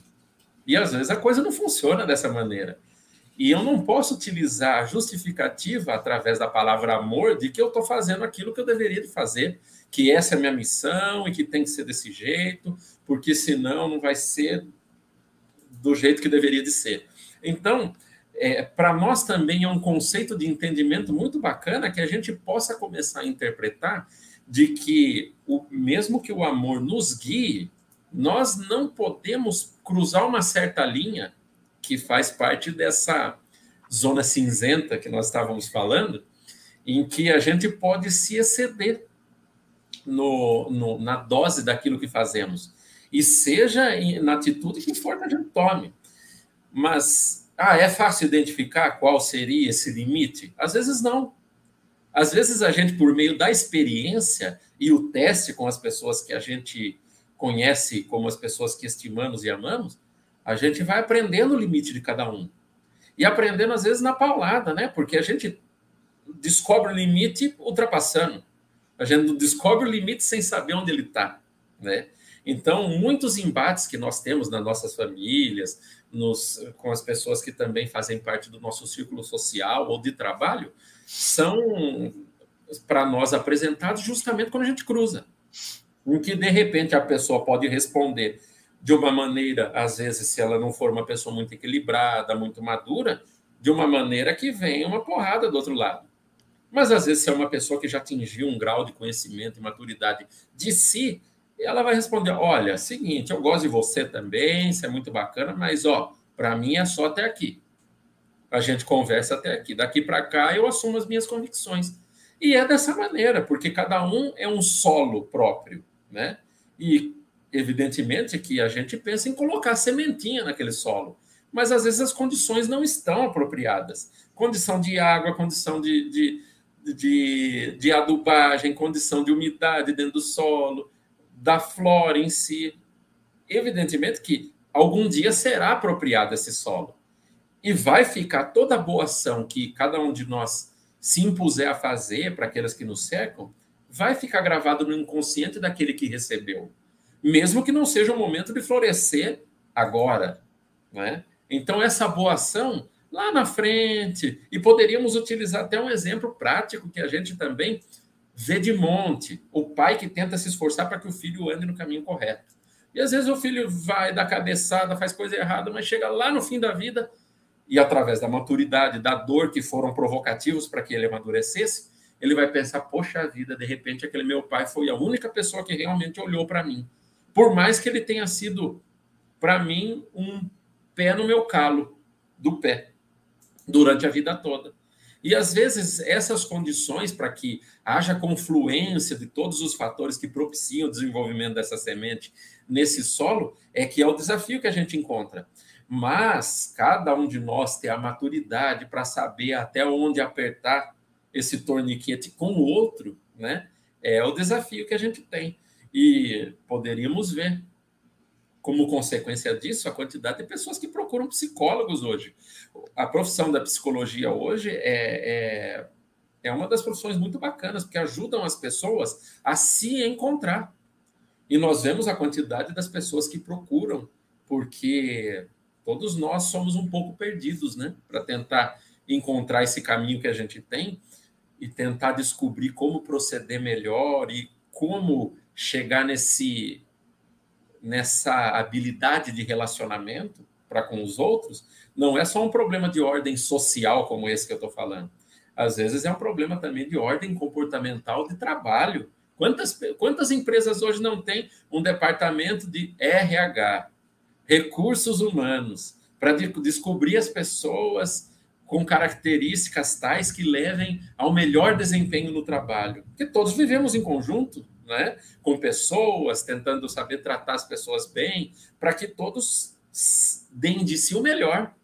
E às vezes a coisa não funciona dessa maneira. E eu não posso utilizar a justificativa através da palavra amor de que eu estou fazendo aquilo que eu deveria de fazer que essa é a minha missão e que tem que ser desse jeito, porque senão não vai ser do jeito que deveria de ser. Então, é, para nós também é um conceito de entendimento muito bacana que a gente possa começar a interpretar de que o mesmo que o amor nos guie, nós não podemos cruzar uma certa linha que faz parte dessa zona cinzenta que nós estávamos falando, em que a gente pode se exceder no, no, na dose daquilo que fazemos. e seja na atitude que for que a gente tome. Mas, ah, é fácil identificar qual seria esse limite? Às vezes não. Às vezes a gente, por meio da experiência e o teste com as pessoas que a gente conhece como as pessoas que estimamos e amamos, a gente vai aprendendo o limite de cada um. E aprendendo, às vezes, na paulada, né? Porque a gente descobre o limite ultrapassando. A gente descobre o limite sem saber onde ele está, né? Então, muitos embates que nós temos nas nossas famílias, nos, com as pessoas que também fazem parte do nosso círculo social ou de trabalho, são para nós apresentados justamente quando a gente cruza. Em que, de repente, a pessoa pode responder de uma maneira, às vezes, se ela não for uma pessoa muito equilibrada, muito madura, de uma maneira que vem uma porrada do outro lado. Mas, às vezes, se é uma pessoa que já atingiu um grau de conhecimento e maturidade de si, ela vai responder: Olha, seguinte, eu gosto de você também, isso é muito bacana, mas, ó, para mim é só até aqui. A gente conversa até aqui. Daqui para cá eu assumo as minhas convicções. E é dessa maneira, porque cada um é um solo próprio, né? E evidentemente que a gente pensa em colocar sementinha naquele solo, mas às vezes as condições não estão apropriadas. Condição de água, condição de, de, de, de adubagem, condição de umidade dentro do solo, da flora em si. Evidentemente que algum dia será apropriado esse solo. E vai ficar toda a boa ação que cada um de nós se impuser a fazer para aqueles que nos cercam, vai ficar gravado no inconsciente daquele que recebeu mesmo que não seja o momento de florescer agora. Né? Então, essa boa ação lá na frente, e poderíamos utilizar até um exemplo prático que a gente também vê de monte: o pai que tenta se esforçar para que o filho ande no caminho correto. E às vezes o filho vai da cabeçada, faz coisa errada, mas chega lá no fim da vida e através da maturidade, da dor que foram provocativos para que ele amadurecesse, ele vai pensar: poxa vida, de repente aquele meu pai foi a única pessoa que realmente olhou para mim. Por mais que ele tenha sido, para mim, um pé no meu calo do pé durante a vida toda. E às vezes essas condições para que haja confluência de todos os fatores que propiciam o desenvolvimento dessa semente nesse solo é que é o desafio que a gente encontra. Mas cada um de nós tem a maturidade para saber até onde apertar esse torniquete com o outro, né? É o desafio que a gente tem. E poderíamos ver, como consequência disso, a quantidade de pessoas que procuram psicólogos hoje. A profissão da psicologia hoje é, é, é uma das profissões muito bacanas, porque ajudam as pessoas a se encontrar. E nós vemos a quantidade das pessoas que procuram, porque todos nós somos um pouco perdidos, né? Para tentar encontrar esse caminho que a gente tem e tentar descobrir como proceder melhor e como chegar nesse nessa habilidade de relacionamento para com os outros, não é só um problema de ordem social como esse que eu estou falando. Às vezes é um problema também de ordem comportamental de trabalho. Quantas, quantas empresas hoje não têm um departamento de RH, recursos humanos, para de, descobrir as pessoas com características tais que levem ao melhor desempenho no trabalho? Porque todos vivemos em conjunto, né? com pessoas, tentando saber tratar as pessoas bem, para que todos deem de si o melhor.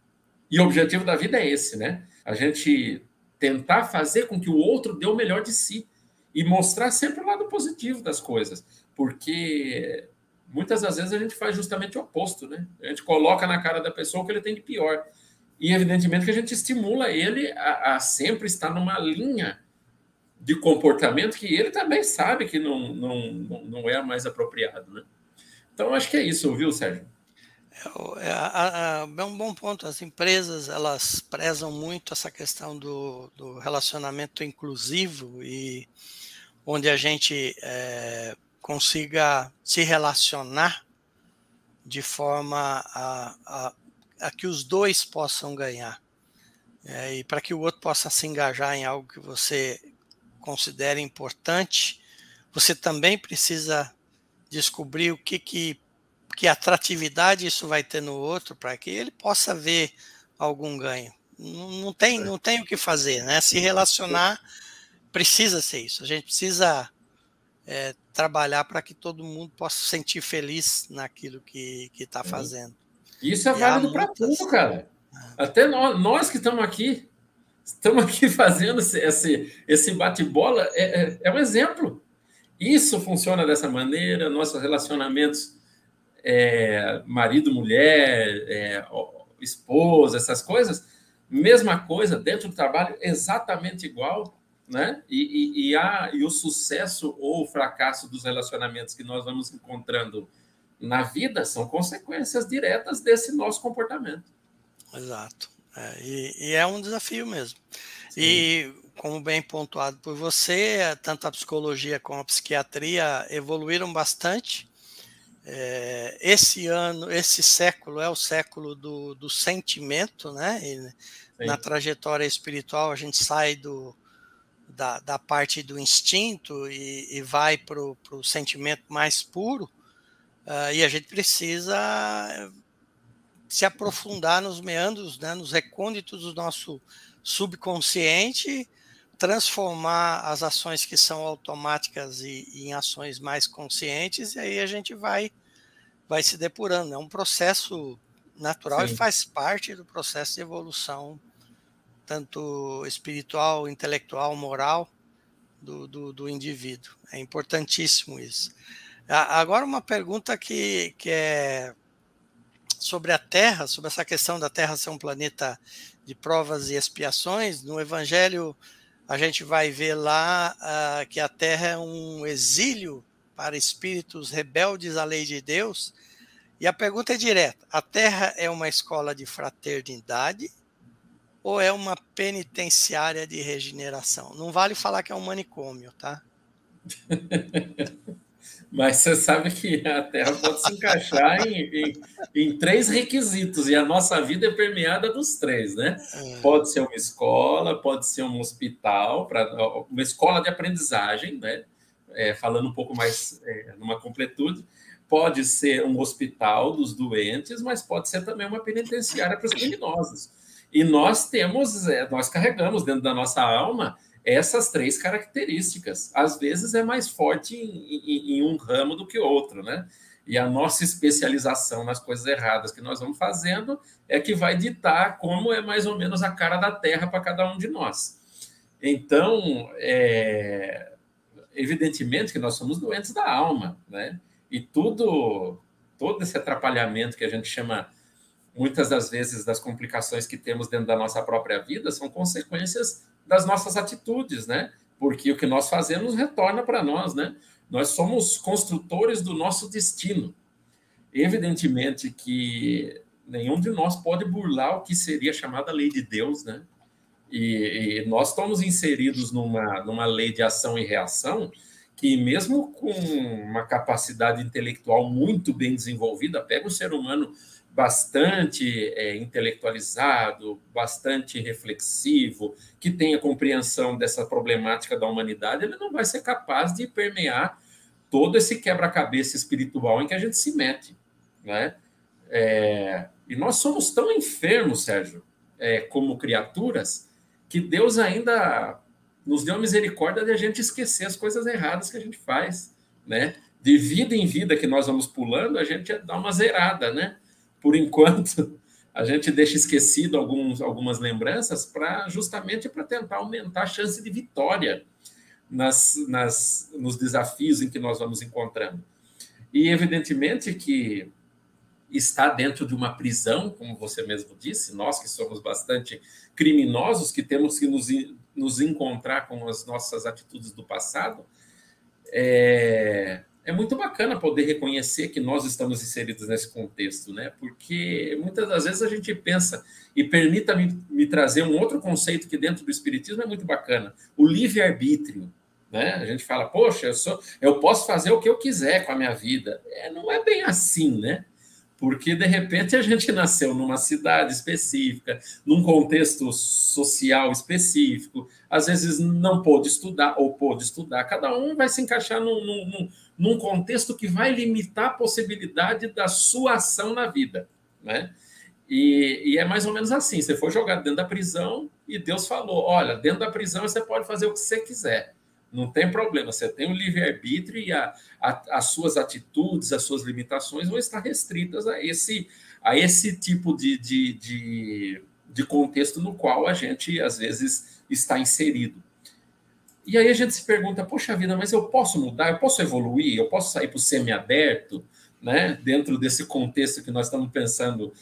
E o objetivo da vida é esse, né? A gente tentar fazer com que o outro dê o melhor de si e mostrar sempre o lado positivo das coisas, porque muitas das vezes a gente faz justamente o oposto, né? A gente coloca na cara da pessoa o que ele tem de pior. E evidentemente que a gente estimula ele a, a sempre estar numa linha de comportamento que ele também sabe que não, não, não é mais apropriado. Né? Então, acho que é isso, viu, Sérgio? É, é, é, um bom ponto. As empresas elas prezam muito essa questão do, do relacionamento inclusivo e onde a gente é, consiga se relacionar de forma a, a, a que os dois possam ganhar. É, e para que o outro possa se engajar em algo que você considera importante, você também precisa descobrir o que, que, que atratividade isso vai ter no outro para que ele possa ver algum ganho. Não, não, tem, não tem o que fazer, né? Se relacionar precisa ser isso. A gente precisa é, trabalhar para que todo mundo possa se sentir feliz naquilo que está fazendo. Isso é válido para tudo, cara. Até nós, nós que estamos aqui, estamos aqui fazendo esse, esse bate-bola, é, é, é, um exemplo. Isso funciona dessa maneira, nossos relacionamentos é, marido, mulher, é, esposa, essas coisas, mesma coisa, dentro do trabalho, exatamente igual né? E, e, e, a, e o sucesso ou o fracasso dos relacionamentos que nós vamos encontrando na vida são consequências diretas desse nosso comportamento. Exato. É, e, e, é um desafio mesmo. Sim. E, como bem pontuado por você, tanto a psicologia como a psiquiatria evoluíram bastante. É, esse ano, esse século é o século do, do sentimento, né? E, na trajetória espiritual, a gente sai do, da, da parte do instinto e, e vai para o sentimento mais puro, uh, e a gente precisa se aprofundar nos meandros, né, nos recônditos do nosso subconsciente, transformar as ações que são automáticas e, e em ações mais conscientes, e aí a gente vai, vai se depurando. É um processo natural Sim. e faz parte do processo de evolução tanto espiritual, intelectual, moral do, do, do indivíduo. É importantíssimo isso. Agora, uma pergunta que, que é sobre a Terra, sobre essa questão da Terra ser um planeta de provas e expiações. No Evangelho, a gente vai ver lá uh, que a Terra é um exílio para espíritos rebeldes à lei de Deus. E a pergunta é direta: a Terra é uma escola de fraternidade ou é uma penitenciária de regeneração? Não vale falar que é um manicômio, tá? Mas você sabe que a Terra pode se encaixar em, em, em, três requisitos, e a nossa vida é permeada dos três, né? É. Pode ser uma escola, pode ser um hospital, pra, uma escola de aprendizagem, né? É, falando um pouco mais é, numa completude, pode ser um hospital dos doentes, mas pode ser também uma penitenciária para os criminosos. E nós temos, é, nós carregamos dentro da nossa alma essas três características. Às vezes é mais forte em, em, em, um ramo do que outro, né? E a nossa especialização nas coisas erradas que nós vamos fazendo é que vai ditar como é mais ou menos a cara da terra para cada um de nós. Então, é, evidentemente que nós somos doentes da alma, né? E tudo, todo esse atrapalhamento que a gente chama muitas das vezes das complicações que temos dentro da nossa própria vida são consequências das nossas atitudes, né? Porque o que nós fazemos retorna para nós, né? Nós somos construtores do nosso destino. Evidentemente que nenhum de nós pode burlar o que seria chamada lei de Deus, né? E, e nós estamos inseridos numa, numa lei de ação e reação que, mesmo com uma capacidade intelectual muito bem desenvolvida, pega o ser humano bastante é, intelectualizado, bastante reflexivo, que tenha compreensão dessa problemática da humanidade, ele não vai ser capaz de permear todo esse quebra-cabeça espiritual em que a gente se mete, né? É, e nós somos tão enfermos, Sérgio, é, como criaturas, que Deus ainda nos deu misericórdia de a gente esquecer as coisas erradas que a gente faz, né? De vida em vida que nós vamos pulando, a gente dá uma zerada, né? Por enquanto, a gente deixa esquecido alguns, algumas lembranças para justamente para tentar aumentar a chance de vitória nas, nas, nos desafios em que nós vamos encontrando. E evidentemente que está dentro de uma prisão, como você mesmo disse, nós que somos bastante criminosos, que temos que nos, nos encontrar com as nossas atitudes do passado, é, é muito bacana poder reconhecer que nós estamos inseridos nesse contexto, né? Porque muitas das vezes a gente pensa, e permita-me me trazer um outro conceito que dentro do Espiritismo é muito bacana, o livre-arbítrio. Né? A gente fala, poxa, eu, sou, eu posso fazer o que eu quiser com a minha vida. É, não é bem assim, né? porque de repente a gente nasceu numa cidade específica, num contexto social específico, às vezes não pôde estudar ou pôde estudar, cada um vai se encaixar num, num, num contexto que vai limitar a possibilidade da sua ação na vida, né? E, e, é mais ou menos assim: você foi jogado dentro da prisão e Deus falou: olha, dentro da prisão você pode fazer o que você quiser, Não tem problema, você tem o livre-arbítrio e a, a, as suas atitudes, as suas limitações vão estar restritas a esse, a esse tipo de, de, de, de contexto no qual a gente, às vezes, está inserido. E aí a gente se pergunta, poxa vida, mas eu posso mudar, eu posso evoluir, eu posso sair para o semi-aberto, né? Dentro desse contexto que nós estamos pensando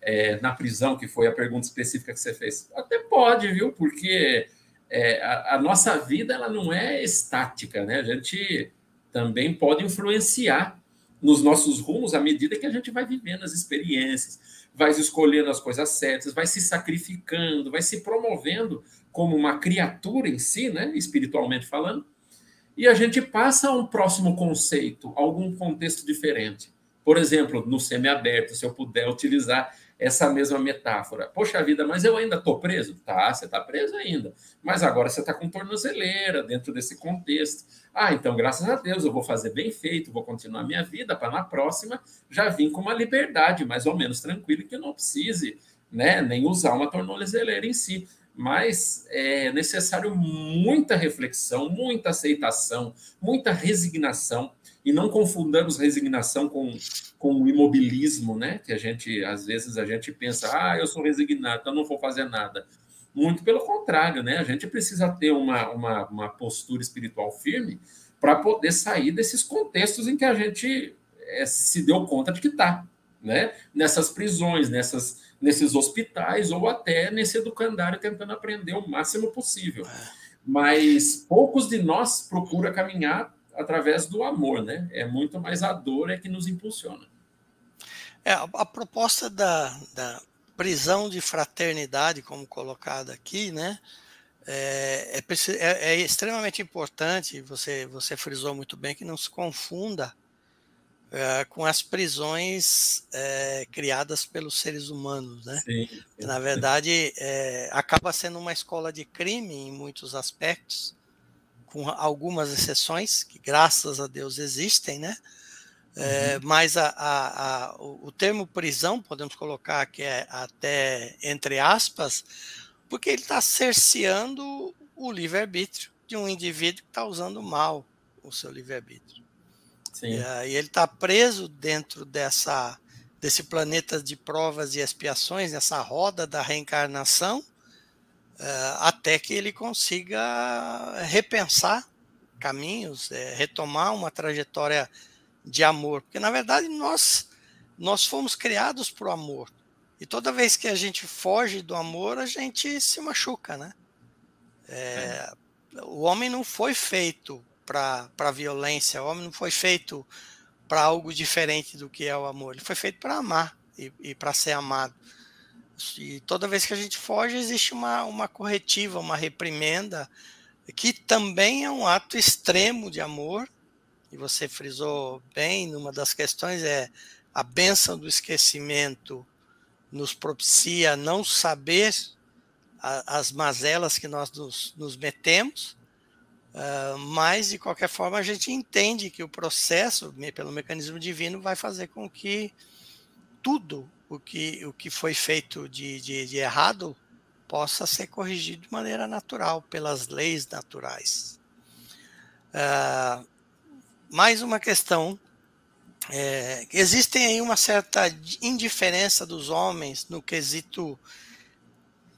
é, na prisão, que foi a pergunta específica que você fez. Até pode, viu? Porque é, a, a, nossa vida ela não é estática, né? A gente também pode influenciar nos nossos rumos à medida que a gente vai vivendo as experiências, vai escolhendo as coisas certas, vai se sacrificando, vai se promovendo como uma criatura em si, né? Espiritualmente falando. E a gente passa a um próximo conceito, algum contexto diferente. Por exemplo, no semiaberto, se eu puder utilizar essa mesma metáfora. Poxa vida, mas eu ainda estou preso? Tá, você está preso ainda. Mas agora você está com tornozeleira dentro desse contexto. Ah, então, graças a Deus, eu vou fazer bem feito, vou continuar minha vida para na próxima já vir com uma liberdade mais ou menos tranquila que eu não precise né, nem usar uma tornozeleira em si. Mas é necessário muita reflexão, muita aceitação, muita resignação e não confundamos resignação com, com o imobilismo, né? Que a gente, às vezes, a gente pensa, ah, eu sou resignado, então não vou fazer nada. Muito pelo contrário, né? A gente precisa ter uma, uma, uma postura espiritual firme para poder sair desses contextos em que a gente é, se deu conta de que está, né? Nessas prisões, nessas, nesses hospitais ou até nesse educandário tentando aprender o máximo possível. Mas poucos de nós procuram caminhar através do amor, né? É muito mais a dor é que nos impulsiona. É, a, a proposta da, da, prisão de fraternidade, como colocada aqui, né? É, é, é, é, extremamente importante, você, você frisou muito bem, que não se confunda é, com as prisões é, criadas pelos seres humanos, né? Sim, sim. Na verdade, é, acaba sendo uma escola de crime em muitos aspectos, com algumas exceções, que graças a Deus existem, né? É, mas a, a, a, o termo prisão, podemos colocar que é até entre aspas, porque ele está cerceando o livre-arbítrio de um indivíduo que está usando mal o seu livre-arbítrio. E, e ele está preso dentro dessa, desse planeta de provas e expiações, nessa roda da reencarnação, uh, até que ele consiga repensar caminhos, é, retomar uma trajetória de amor, porque na verdade nós nós fomos criados para o amor e toda vez que a gente foge do amor a gente se machuca, né? É, é. O homem não foi feito para para violência, o homem não foi feito para algo diferente do que é o amor, ele foi feito para amar e, e para ser amado. E toda vez que a gente foge, existe uma, uma corretiva, uma reprimenda, que também é um ato extremo de amor. E você frisou bem numa das questões: é a benção do esquecimento nos propicia não saber a, as mazelas que nós nos, nos metemos, uh, mas de qualquer forma a gente entende que o processo, pelo mecanismo divino, vai fazer com que tudo o que, o que foi feito de, de, de errado possa ser corrigido de maneira natural, pelas leis naturais. Uh, mais uma questão. É, existem aí uma certa indiferença dos homens no quesito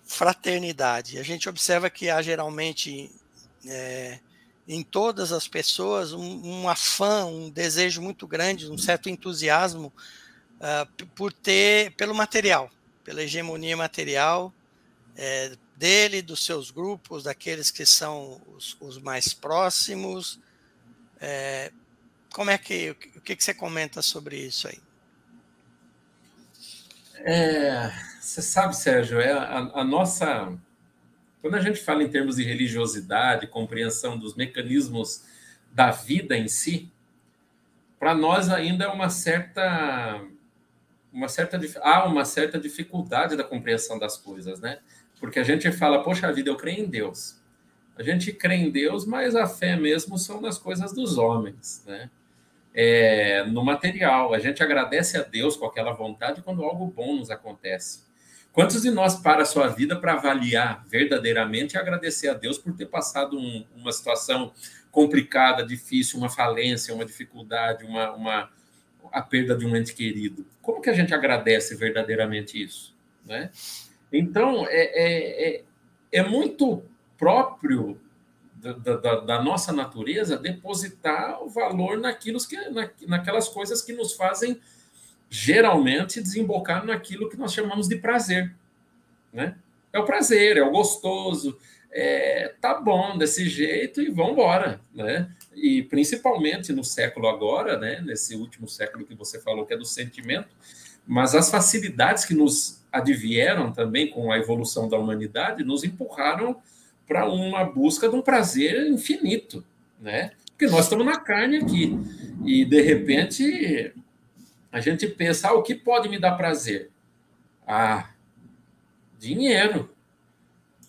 fraternidade. A gente observa que há geralmente é, em todas as pessoas um, um afã, um desejo muito grande, um certo entusiasmo uh, por ter, pelo material, pela hegemonia material é, dele, dos seus grupos, daqueles que são os, os mais próximos. É, como é que, o que, que você comenta sobre isso aí? É, você sabe, Sérgio, é a, a, nossa. Quando a gente fala em termos de religiosidade, compreensão dos mecanismos da vida em si, para nós ainda é uma certa uma certa há uma certa dificuldade da compreensão das coisas, né? Porque a gente fala, poxa vida, eu creio em Deus. A gente crê em Deus, mas a fé mesmo são nas coisas dos homens, né? É, no material. A gente agradece a Deus com aquela vontade quando algo bom nos acontece. Quantos de nós para a sua vida para avaliar verdadeiramente e agradecer a Deus por ter passado um, uma situação complicada, difícil, uma falência, uma dificuldade, uma, uma, a perda de um ente querido? Como que a gente agradece verdadeiramente isso? Né? Então, é, é, é, é muito próprio da, da, da, nossa natureza depositar o valor naquilo que, na, naquelas coisas que nos fazem geralmente desembocar naquilo que nós chamamos de prazer, né? É o prazer, é o gostoso, é, tá bom desse jeito e vamos embora, né? E principalmente no século agora, né? Nesse último século que você falou que é do sentimento, mas as facilidades que nos advieram também com a evolução da humanidade nos empurraram para uma busca de um prazer infinito, né? Porque nós estamos na carne aqui e de repente a gente pensa, ah, o que pode me dar prazer? Ah, dinheiro.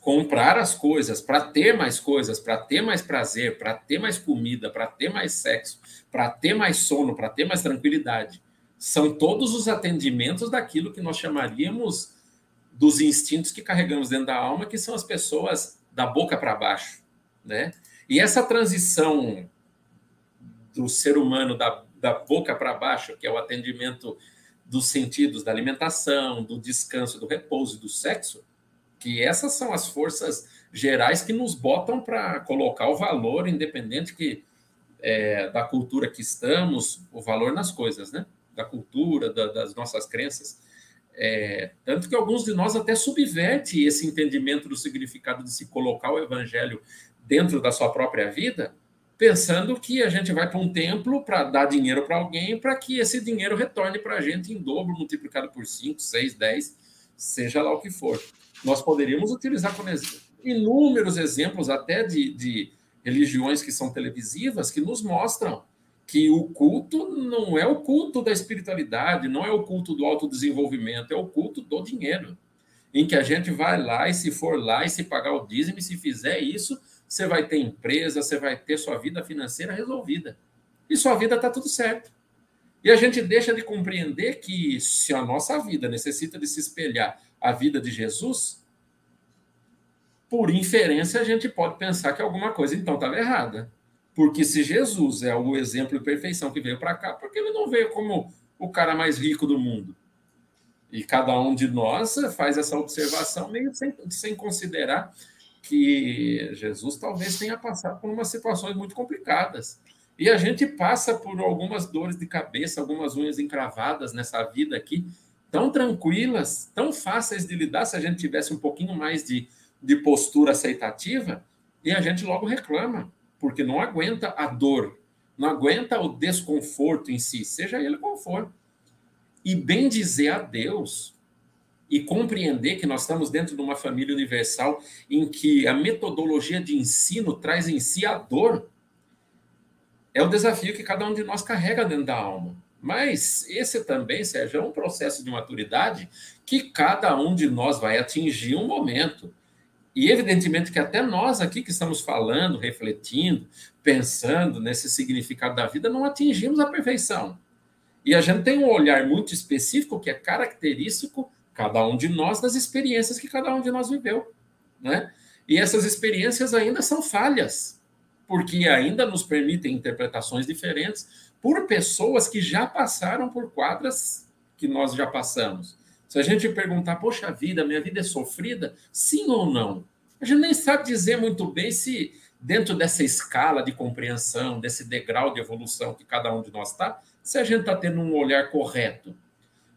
Comprar as coisas, para ter mais coisas, para ter mais prazer, para ter mais comida, para ter mais sexo, para ter mais sono, para ter mais tranquilidade. São todos os atendimentos daquilo que nós chamaríamos dos instintos que carregamos dentro da alma, que são as pessoas da boca para baixo, né? E essa transição do ser humano da da boca para baixo, que é o atendimento dos sentidos da alimentação, do descanso, do repouso e do sexo, que essas são as forças gerais que nos botam para colocar o valor, independente que é, da cultura que estamos, o valor nas coisas, né? Da cultura, da, das nossas crenças. É, tanto que alguns de nós até subverte esse entendimento do significado de se colocar o evangelho dentro da sua própria vida, pensando que a gente vai para um templo para dar dinheiro para alguém, para que esse dinheiro retorne para a gente em dobro, multiplicado por 5, 6, 10, seja lá o que for. Nós poderíamos utilizar como inúmeros exemplos, até de, de religiões que são televisivas, que nos mostram que o culto não é o culto da espiritualidade, não é o culto do autodesenvolvimento, é o culto do dinheiro. Em que a gente vai lá e se for lá e se pagar o dízimo, e se fizer isso, você vai ter empresa, você vai ter sua vida financeira resolvida. E sua vida está tudo certo. E a gente deixa de compreender que se a nossa vida necessita de se espelhar a vida de Jesus, por inferência a gente pode pensar que alguma coisa então estava errada. Porque se Jesus é o exemplo de perfeição que veio para cá, por que ele não veio como o cara mais rico do mundo? E cada um de nós faz essa observação meio sem, sem considerar que Jesus talvez tenha passado por umas situações muito complicadas. E a gente passa por algumas dores de cabeça, algumas unhas encravadas nessa vida aqui, tão tranquilas, tão fáceis de lidar se a gente tivesse um pouquinho mais de, de postura aceitativa, e a gente logo reclama, porque não aguenta a dor, não aguenta o desconforto em si, seja ele qual for. E bem dizer a Deus e compreender que nós estamos dentro de uma família universal em que a metodologia de ensino traz em si a dor, é o desafio que cada um de nós carrega dentro da alma. Mas esse também, Sérgio, é um processo de maturidade que cada um de nós vai atingir um momento. E evidentemente que até nós aqui que estamos falando, refletindo, pensando nesse significado da vida, não atingimos a perfeição. E a gente tem um olhar muito específico que é característico cada um de nós das experiências que cada um de nós viveu, né? E essas experiências ainda são falhas, porque ainda nos permitem interpretações diferentes por pessoas que já passaram por quadras que nós já passamos. Se a gente perguntar, poxa vida, minha vida é sofrida? Sim ou não? A gente nem sabe dizer muito bem se dentro dessa escala de compreensão, desse degrau de evolução que cada um de nós está, se a gente está tendo um olhar correto.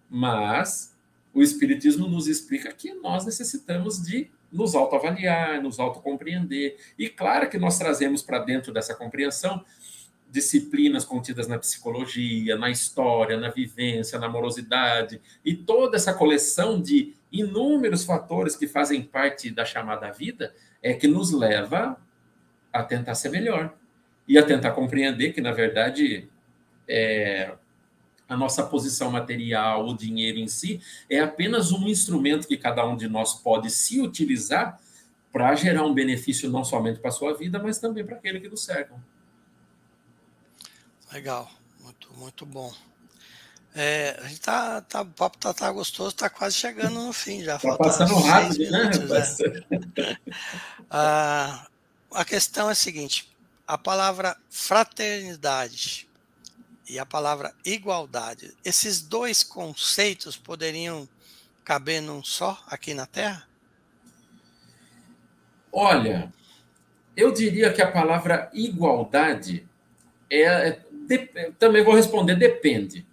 Mas o Espiritismo nos explica que nós necessitamos de nos autoavaliar, nos autocompreender. E claro que nós trazemos para dentro dessa compreensão disciplinas contidas na psicologia, na história, na vivência, na amorosidade e toda essa coleção de inúmeros fatores que fazem parte da chamada vida é que nos leva a tentar ser melhor e a tentar compreender que, na verdade, é, a nossa posição material, o dinheiro em si, é apenas um instrumento que cada um de nós pode se utilizar para gerar um benefício não somente para a sua vida, mas também para aquele que nos cercam. Legal, muito, muito bom. É, a gente tá, tá, o papo tá, tá gostoso, tá quase chegando no fim já. Tá passando rápido, né, minutos, né? ah, a questão é a seguinte: a palavra fraternidade e a palavra igualdade, esses dois conceitos poderiam caber num só aqui na Terra? Olha, eu diria que a palavra igualdade é, é também vou responder depende.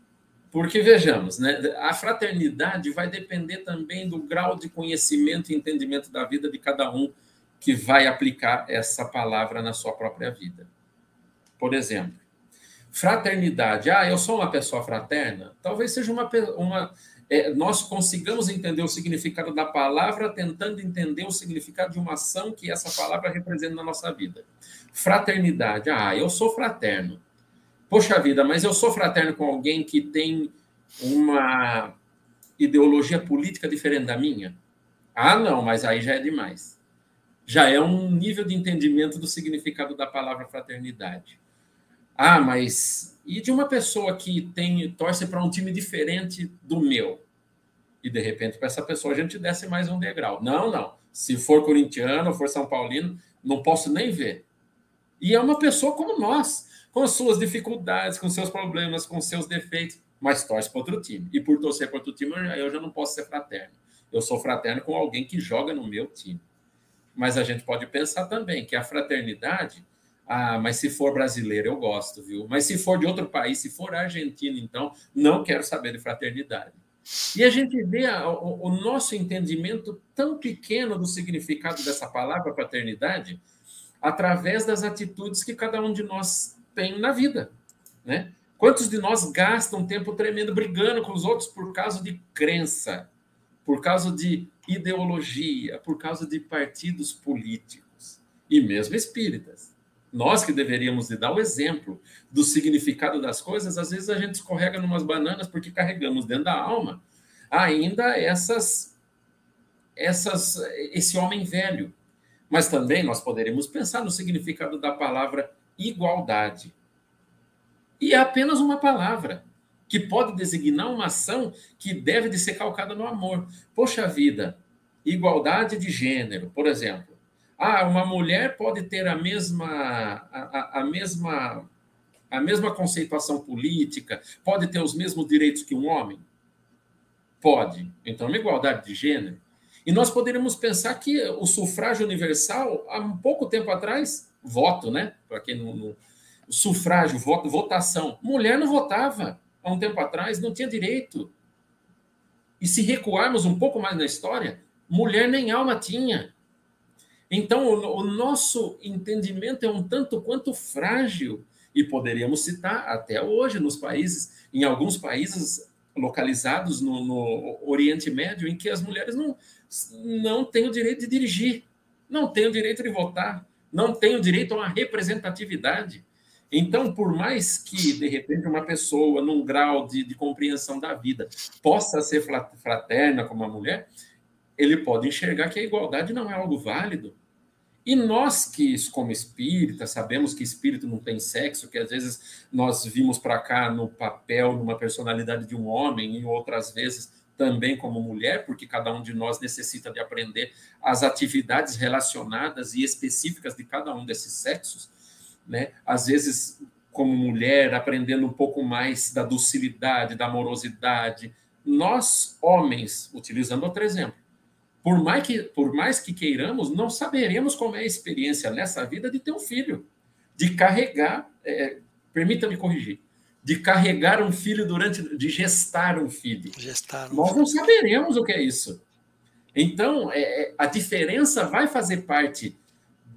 Porque vejamos, né, a fraternidade vai depender também do grau de conhecimento e entendimento da vida de cada um que vai aplicar essa palavra na sua própria vida. Por exemplo, fraternidade. Ah, eu sou uma pessoa fraterna. Talvez seja uma, uma é, nós consigamos entender o significado da palavra tentando entender o significado de uma ação que essa palavra representa na nossa vida. Fraternidade. Ah, eu sou fraterno. Poxa vida, mas eu sou fraterno com alguém que tem uma ideologia política diferente da minha? Ah, não, mas aí já é demais. Já é um nível de entendimento do significado da palavra fraternidade. Ah, mas e de uma pessoa que tem torce para um time diferente do meu? E de repente para essa pessoa a gente desce mais um degrau. Não, não. Se for corintiano, for são paulino, não posso nem ver. E é uma pessoa como nós com suas dificuldades, com seus problemas, com seus defeitos, mas torce para outro time. E por torcer para outro time, eu já não posso ser fraterno. Eu sou fraterno com alguém que joga no meu time. Mas a gente pode pensar também que a fraternidade, ah, mas se for brasileiro eu gosto, viu? Mas se for de outro país, se for argentino, então não quero saber de fraternidade. E a gente vê a, o, o nosso entendimento tão pequeno do significado dessa palavra fraternidade através das atitudes que cada um de nós tem na vida, né? Quantos de nós gastam tempo tremendo brigando com os outros por causa de crença, por causa de ideologia, por causa de partidos políticos e mesmo espíritas? Nós que deveríamos de dar o exemplo do significado das coisas, às vezes a gente escorrega numas bananas porque carregamos dentro da alma ainda essas essas esse homem velho. Mas também nós poderíamos pensar no significado da palavra igualdade. E é apenas uma palavra que pode designar uma ação que deve de ser calcada no amor. Poxa vida, igualdade de gênero, por exemplo. Ah, uma mulher pode ter a mesma a, a, a mesma a mesma conceituação política, pode ter os mesmos direitos que um homem? Pode. Então, uma igualdade de gênero. E nós poderíamos pensar que o sufrágio universal, há um pouco tempo atrás, voto, né? Para quem não, não. Sufrágio, voto, votação. Mulher não votava há um tempo atrás, não tinha direito. E se recuarmos um pouco mais na história, mulher nem alma tinha. Então, o, o nosso entendimento é um tanto quanto frágil. E poderíamos citar até hoje nos países, em alguns países localizados no, no Oriente Médio, em que as mulheres não, não têm o direito de dirigir, não têm o direito de votar, não tem o direito a uma representatividade. Então, por mais que, de repente, uma pessoa, num grau de, de compreensão da vida, possa ser fraterna como uma mulher, ele pode enxergar que a igualdade não é algo válido. E nós que, como espíritas, sabemos que espírito não tem sexo, que às vezes nós vimos para cá no papel, numa personalidade de um homem, e outras vezes também como mulher, porque cada um de nós necessita de aprender as atividades relacionadas e específicas de cada um desses sexos, né? Às vezes, como mulher, aprendendo um pouco mais da docilidade, da amorosidade. Nós, homens, utilizando outro exemplo, por mais que, por mais que queiramos, não saberemos como é a experiência nessa vida de ter um filho, de carregar, é, permita-me corrigir, de carregar um filho durante, de gestar um filho. Gestar um Nós não saberemos o que é isso. Então, é, é, a diferença vai fazer parte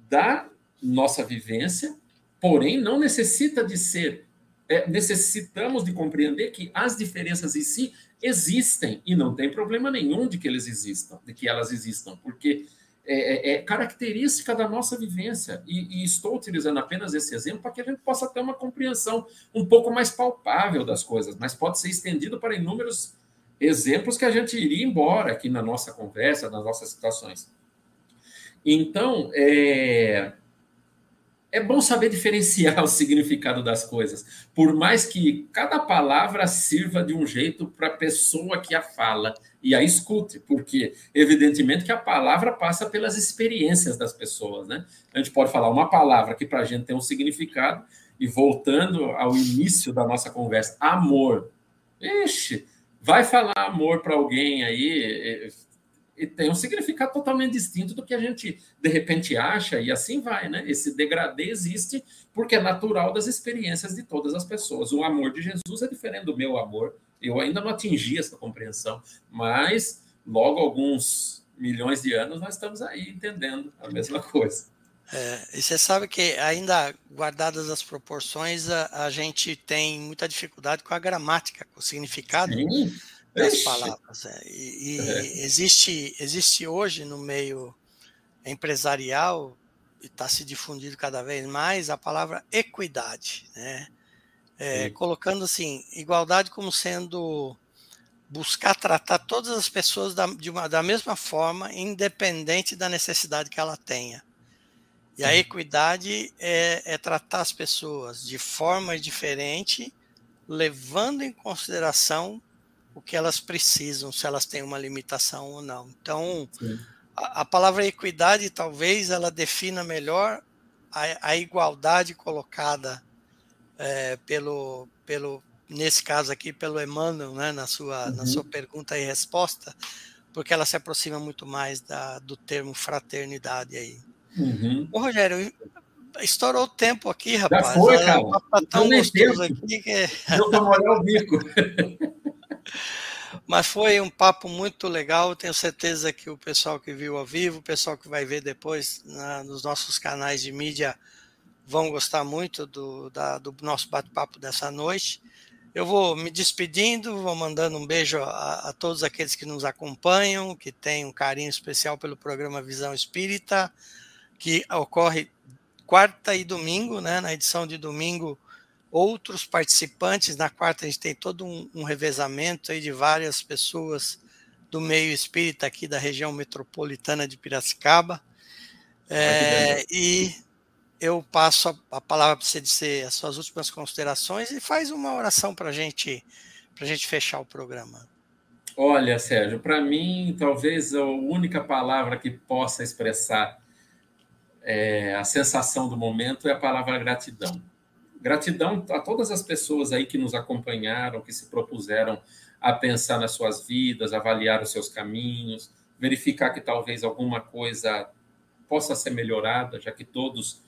da nossa vivência, porém não necessita de ser. É, necessitamos de compreender que as diferenças em si existem e não tem problema nenhum de que eles existam, de que elas existam, porque é, é, é, característica da nossa vivência. E, e, estou utilizando apenas esse exemplo para que a gente possa ter uma compreensão um pouco mais palpável das coisas, mas pode ser estendido para inúmeros exemplos que a gente iria embora aqui na nossa conversa, nas nossas situações. Então, é, é bom saber diferenciar o significado das coisas, por mais que cada palavra sirva de um jeito para a pessoa que a fala e a escute, porque evidentemente que a palavra passa pelas experiências das pessoas, né? A gente pode falar uma palavra que para a gente tem um significado e voltando ao início da nossa conversa, amor. Ixi, vai falar amor para alguém aí, e tem um significado totalmente distinto do que a gente de repente acha, e assim vai, né? Esse degradê existe porque é natural das experiências de todas as pessoas. O amor de Jesus é diferente do meu amor. Eu ainda não atingi essa compreensão, mas logo alguns milhões de anos nós estamos aí entendendo a mesma coisa. É, e você sabe que ainda guardadas as proporções, a, a, gente tem muita dificuldade com a gramática, com o significado. Sim das palavras. É. E, e é. existe, existe hoje no meio empresarial, e está se difundindo cada vez mais, a palavra equidade, né? É, colocando assim, igualdade como sendo buscar tratar todas as pessoas da, de uma, da mesma forma, independente da necessidade que ela tenha. E a equidade é, é tratar as pessoas de forma diferente, levando em consideração o que elas precisam, se elas têm uma limitação ou não. Então, a, a, palavra equidade talvez ela defina melhor a, a igualdade colocada é, pelo, pelo, nesse caso aqui, pelo Emmanuel, né, na, sua, uhum. na sua pergunta e resposta, porque ela se aproxima muito mais da, do termo fraternidade aí. Uhum. Ô, Rogério, estourou o tempo aqui, rapaz. Já foi, cara. Tá tão gostoso aqui que... Deu molhar o bico. Mas foi um papo muito legal. Tenho certeza que o pessoal que viu ao vivo, o pessoal que vai ver depois na, nos nossos canais de mídia, vão gostar muito do, da, do nosso bate-papo dessa noite. Eu vou me despedindo, vou mandando um beijo a, a, todos aqueles que nos acompanham, que têm um carinho especial pelo programa Visão Espírita, que ocorre quarta e domingo, né? Na edição de domingo outros participantes. Na quarta, a gente tem todo um, um revezamento aí de várias pessoas do meio espírita aqui da região metropolitana de Piracicaba. É, e eu passo a, a palavra para você dizer as suas últimas considerações e faz uma oração para gente, a gente fechar o programa. Olha, Sérgio, para mim, talvez a única palavra que possa expressar é, a sensação do momento é a palavra gratidão. Gratidão a todas as pessoas aí que nos acompanharam, que se propuseram a pensar nas suas vidas, avaliar os seus caminhos, verificar que talvez alguma coisa possa ser melhorada, já que todos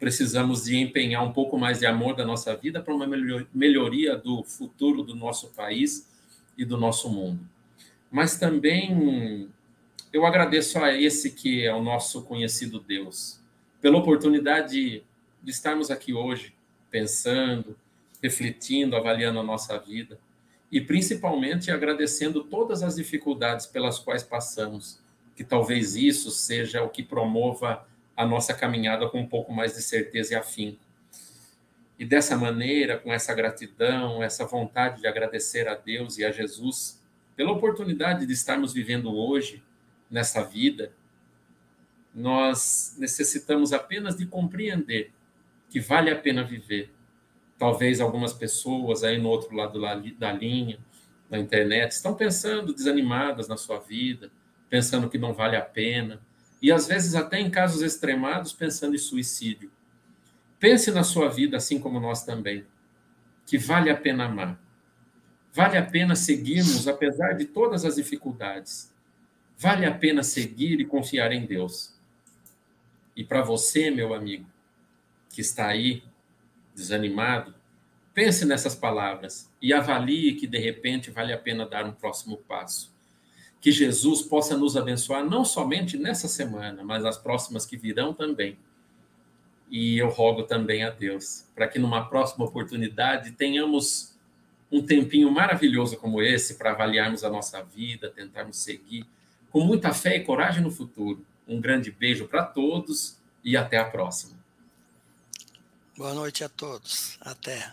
precisamos de empenhar um pouco mais de amor da nossa vida para uma melhoria do futuro do nosso país e do nosso mundo. Mas também eu agradeço a esse que é o nosso conhecido Deus, pela oportunidade de estarmos aqui hoje, pensando, refletindo, avaliando a nossa vida e principalmente agradecendo todas as dificuldades pelas quais passamos, que talvez isso seja o que promova a nossa caminhada com um pouco mais de certeza e afinco. E dessa maneira, com essa gratidão, essa vontade de agradecer a Deus e a Jesus pela oportunidade de estarmos vivendo hoje nessa vida, nós necessitamos apenas de compreender que vale a pena viver. Talvez algumas pessoas aí no outro lado da linha, na internet, estão pensando desanimadas na sua vida, pensando que não vale a pena, e às vezes até em casos extremados pensando em suicídio. Pense na sua vida assim como nós também, que vale a pena amar. Vale a pena seguirmos apesar de todas as dificuldades. Vale a pena seguir e confiar em Deus. E para você, meu amigo, que está aí desanimado, pense nessas palavras e avalie que de repente vale a pena dar um próximo passo. Que Jesus possa nos abençoar não somente nessa semana, mas as próximas que virão também. E eu rogo também a Deus para que numa próxima oportunidade tenhamos um tempinho maravilhoso como esse para avaliarmos a nossa vida, tentarmos seguir com muita fé e coragem no futuro. Um grande beijo para todos e até a próxima. Boa noite a todos. Até.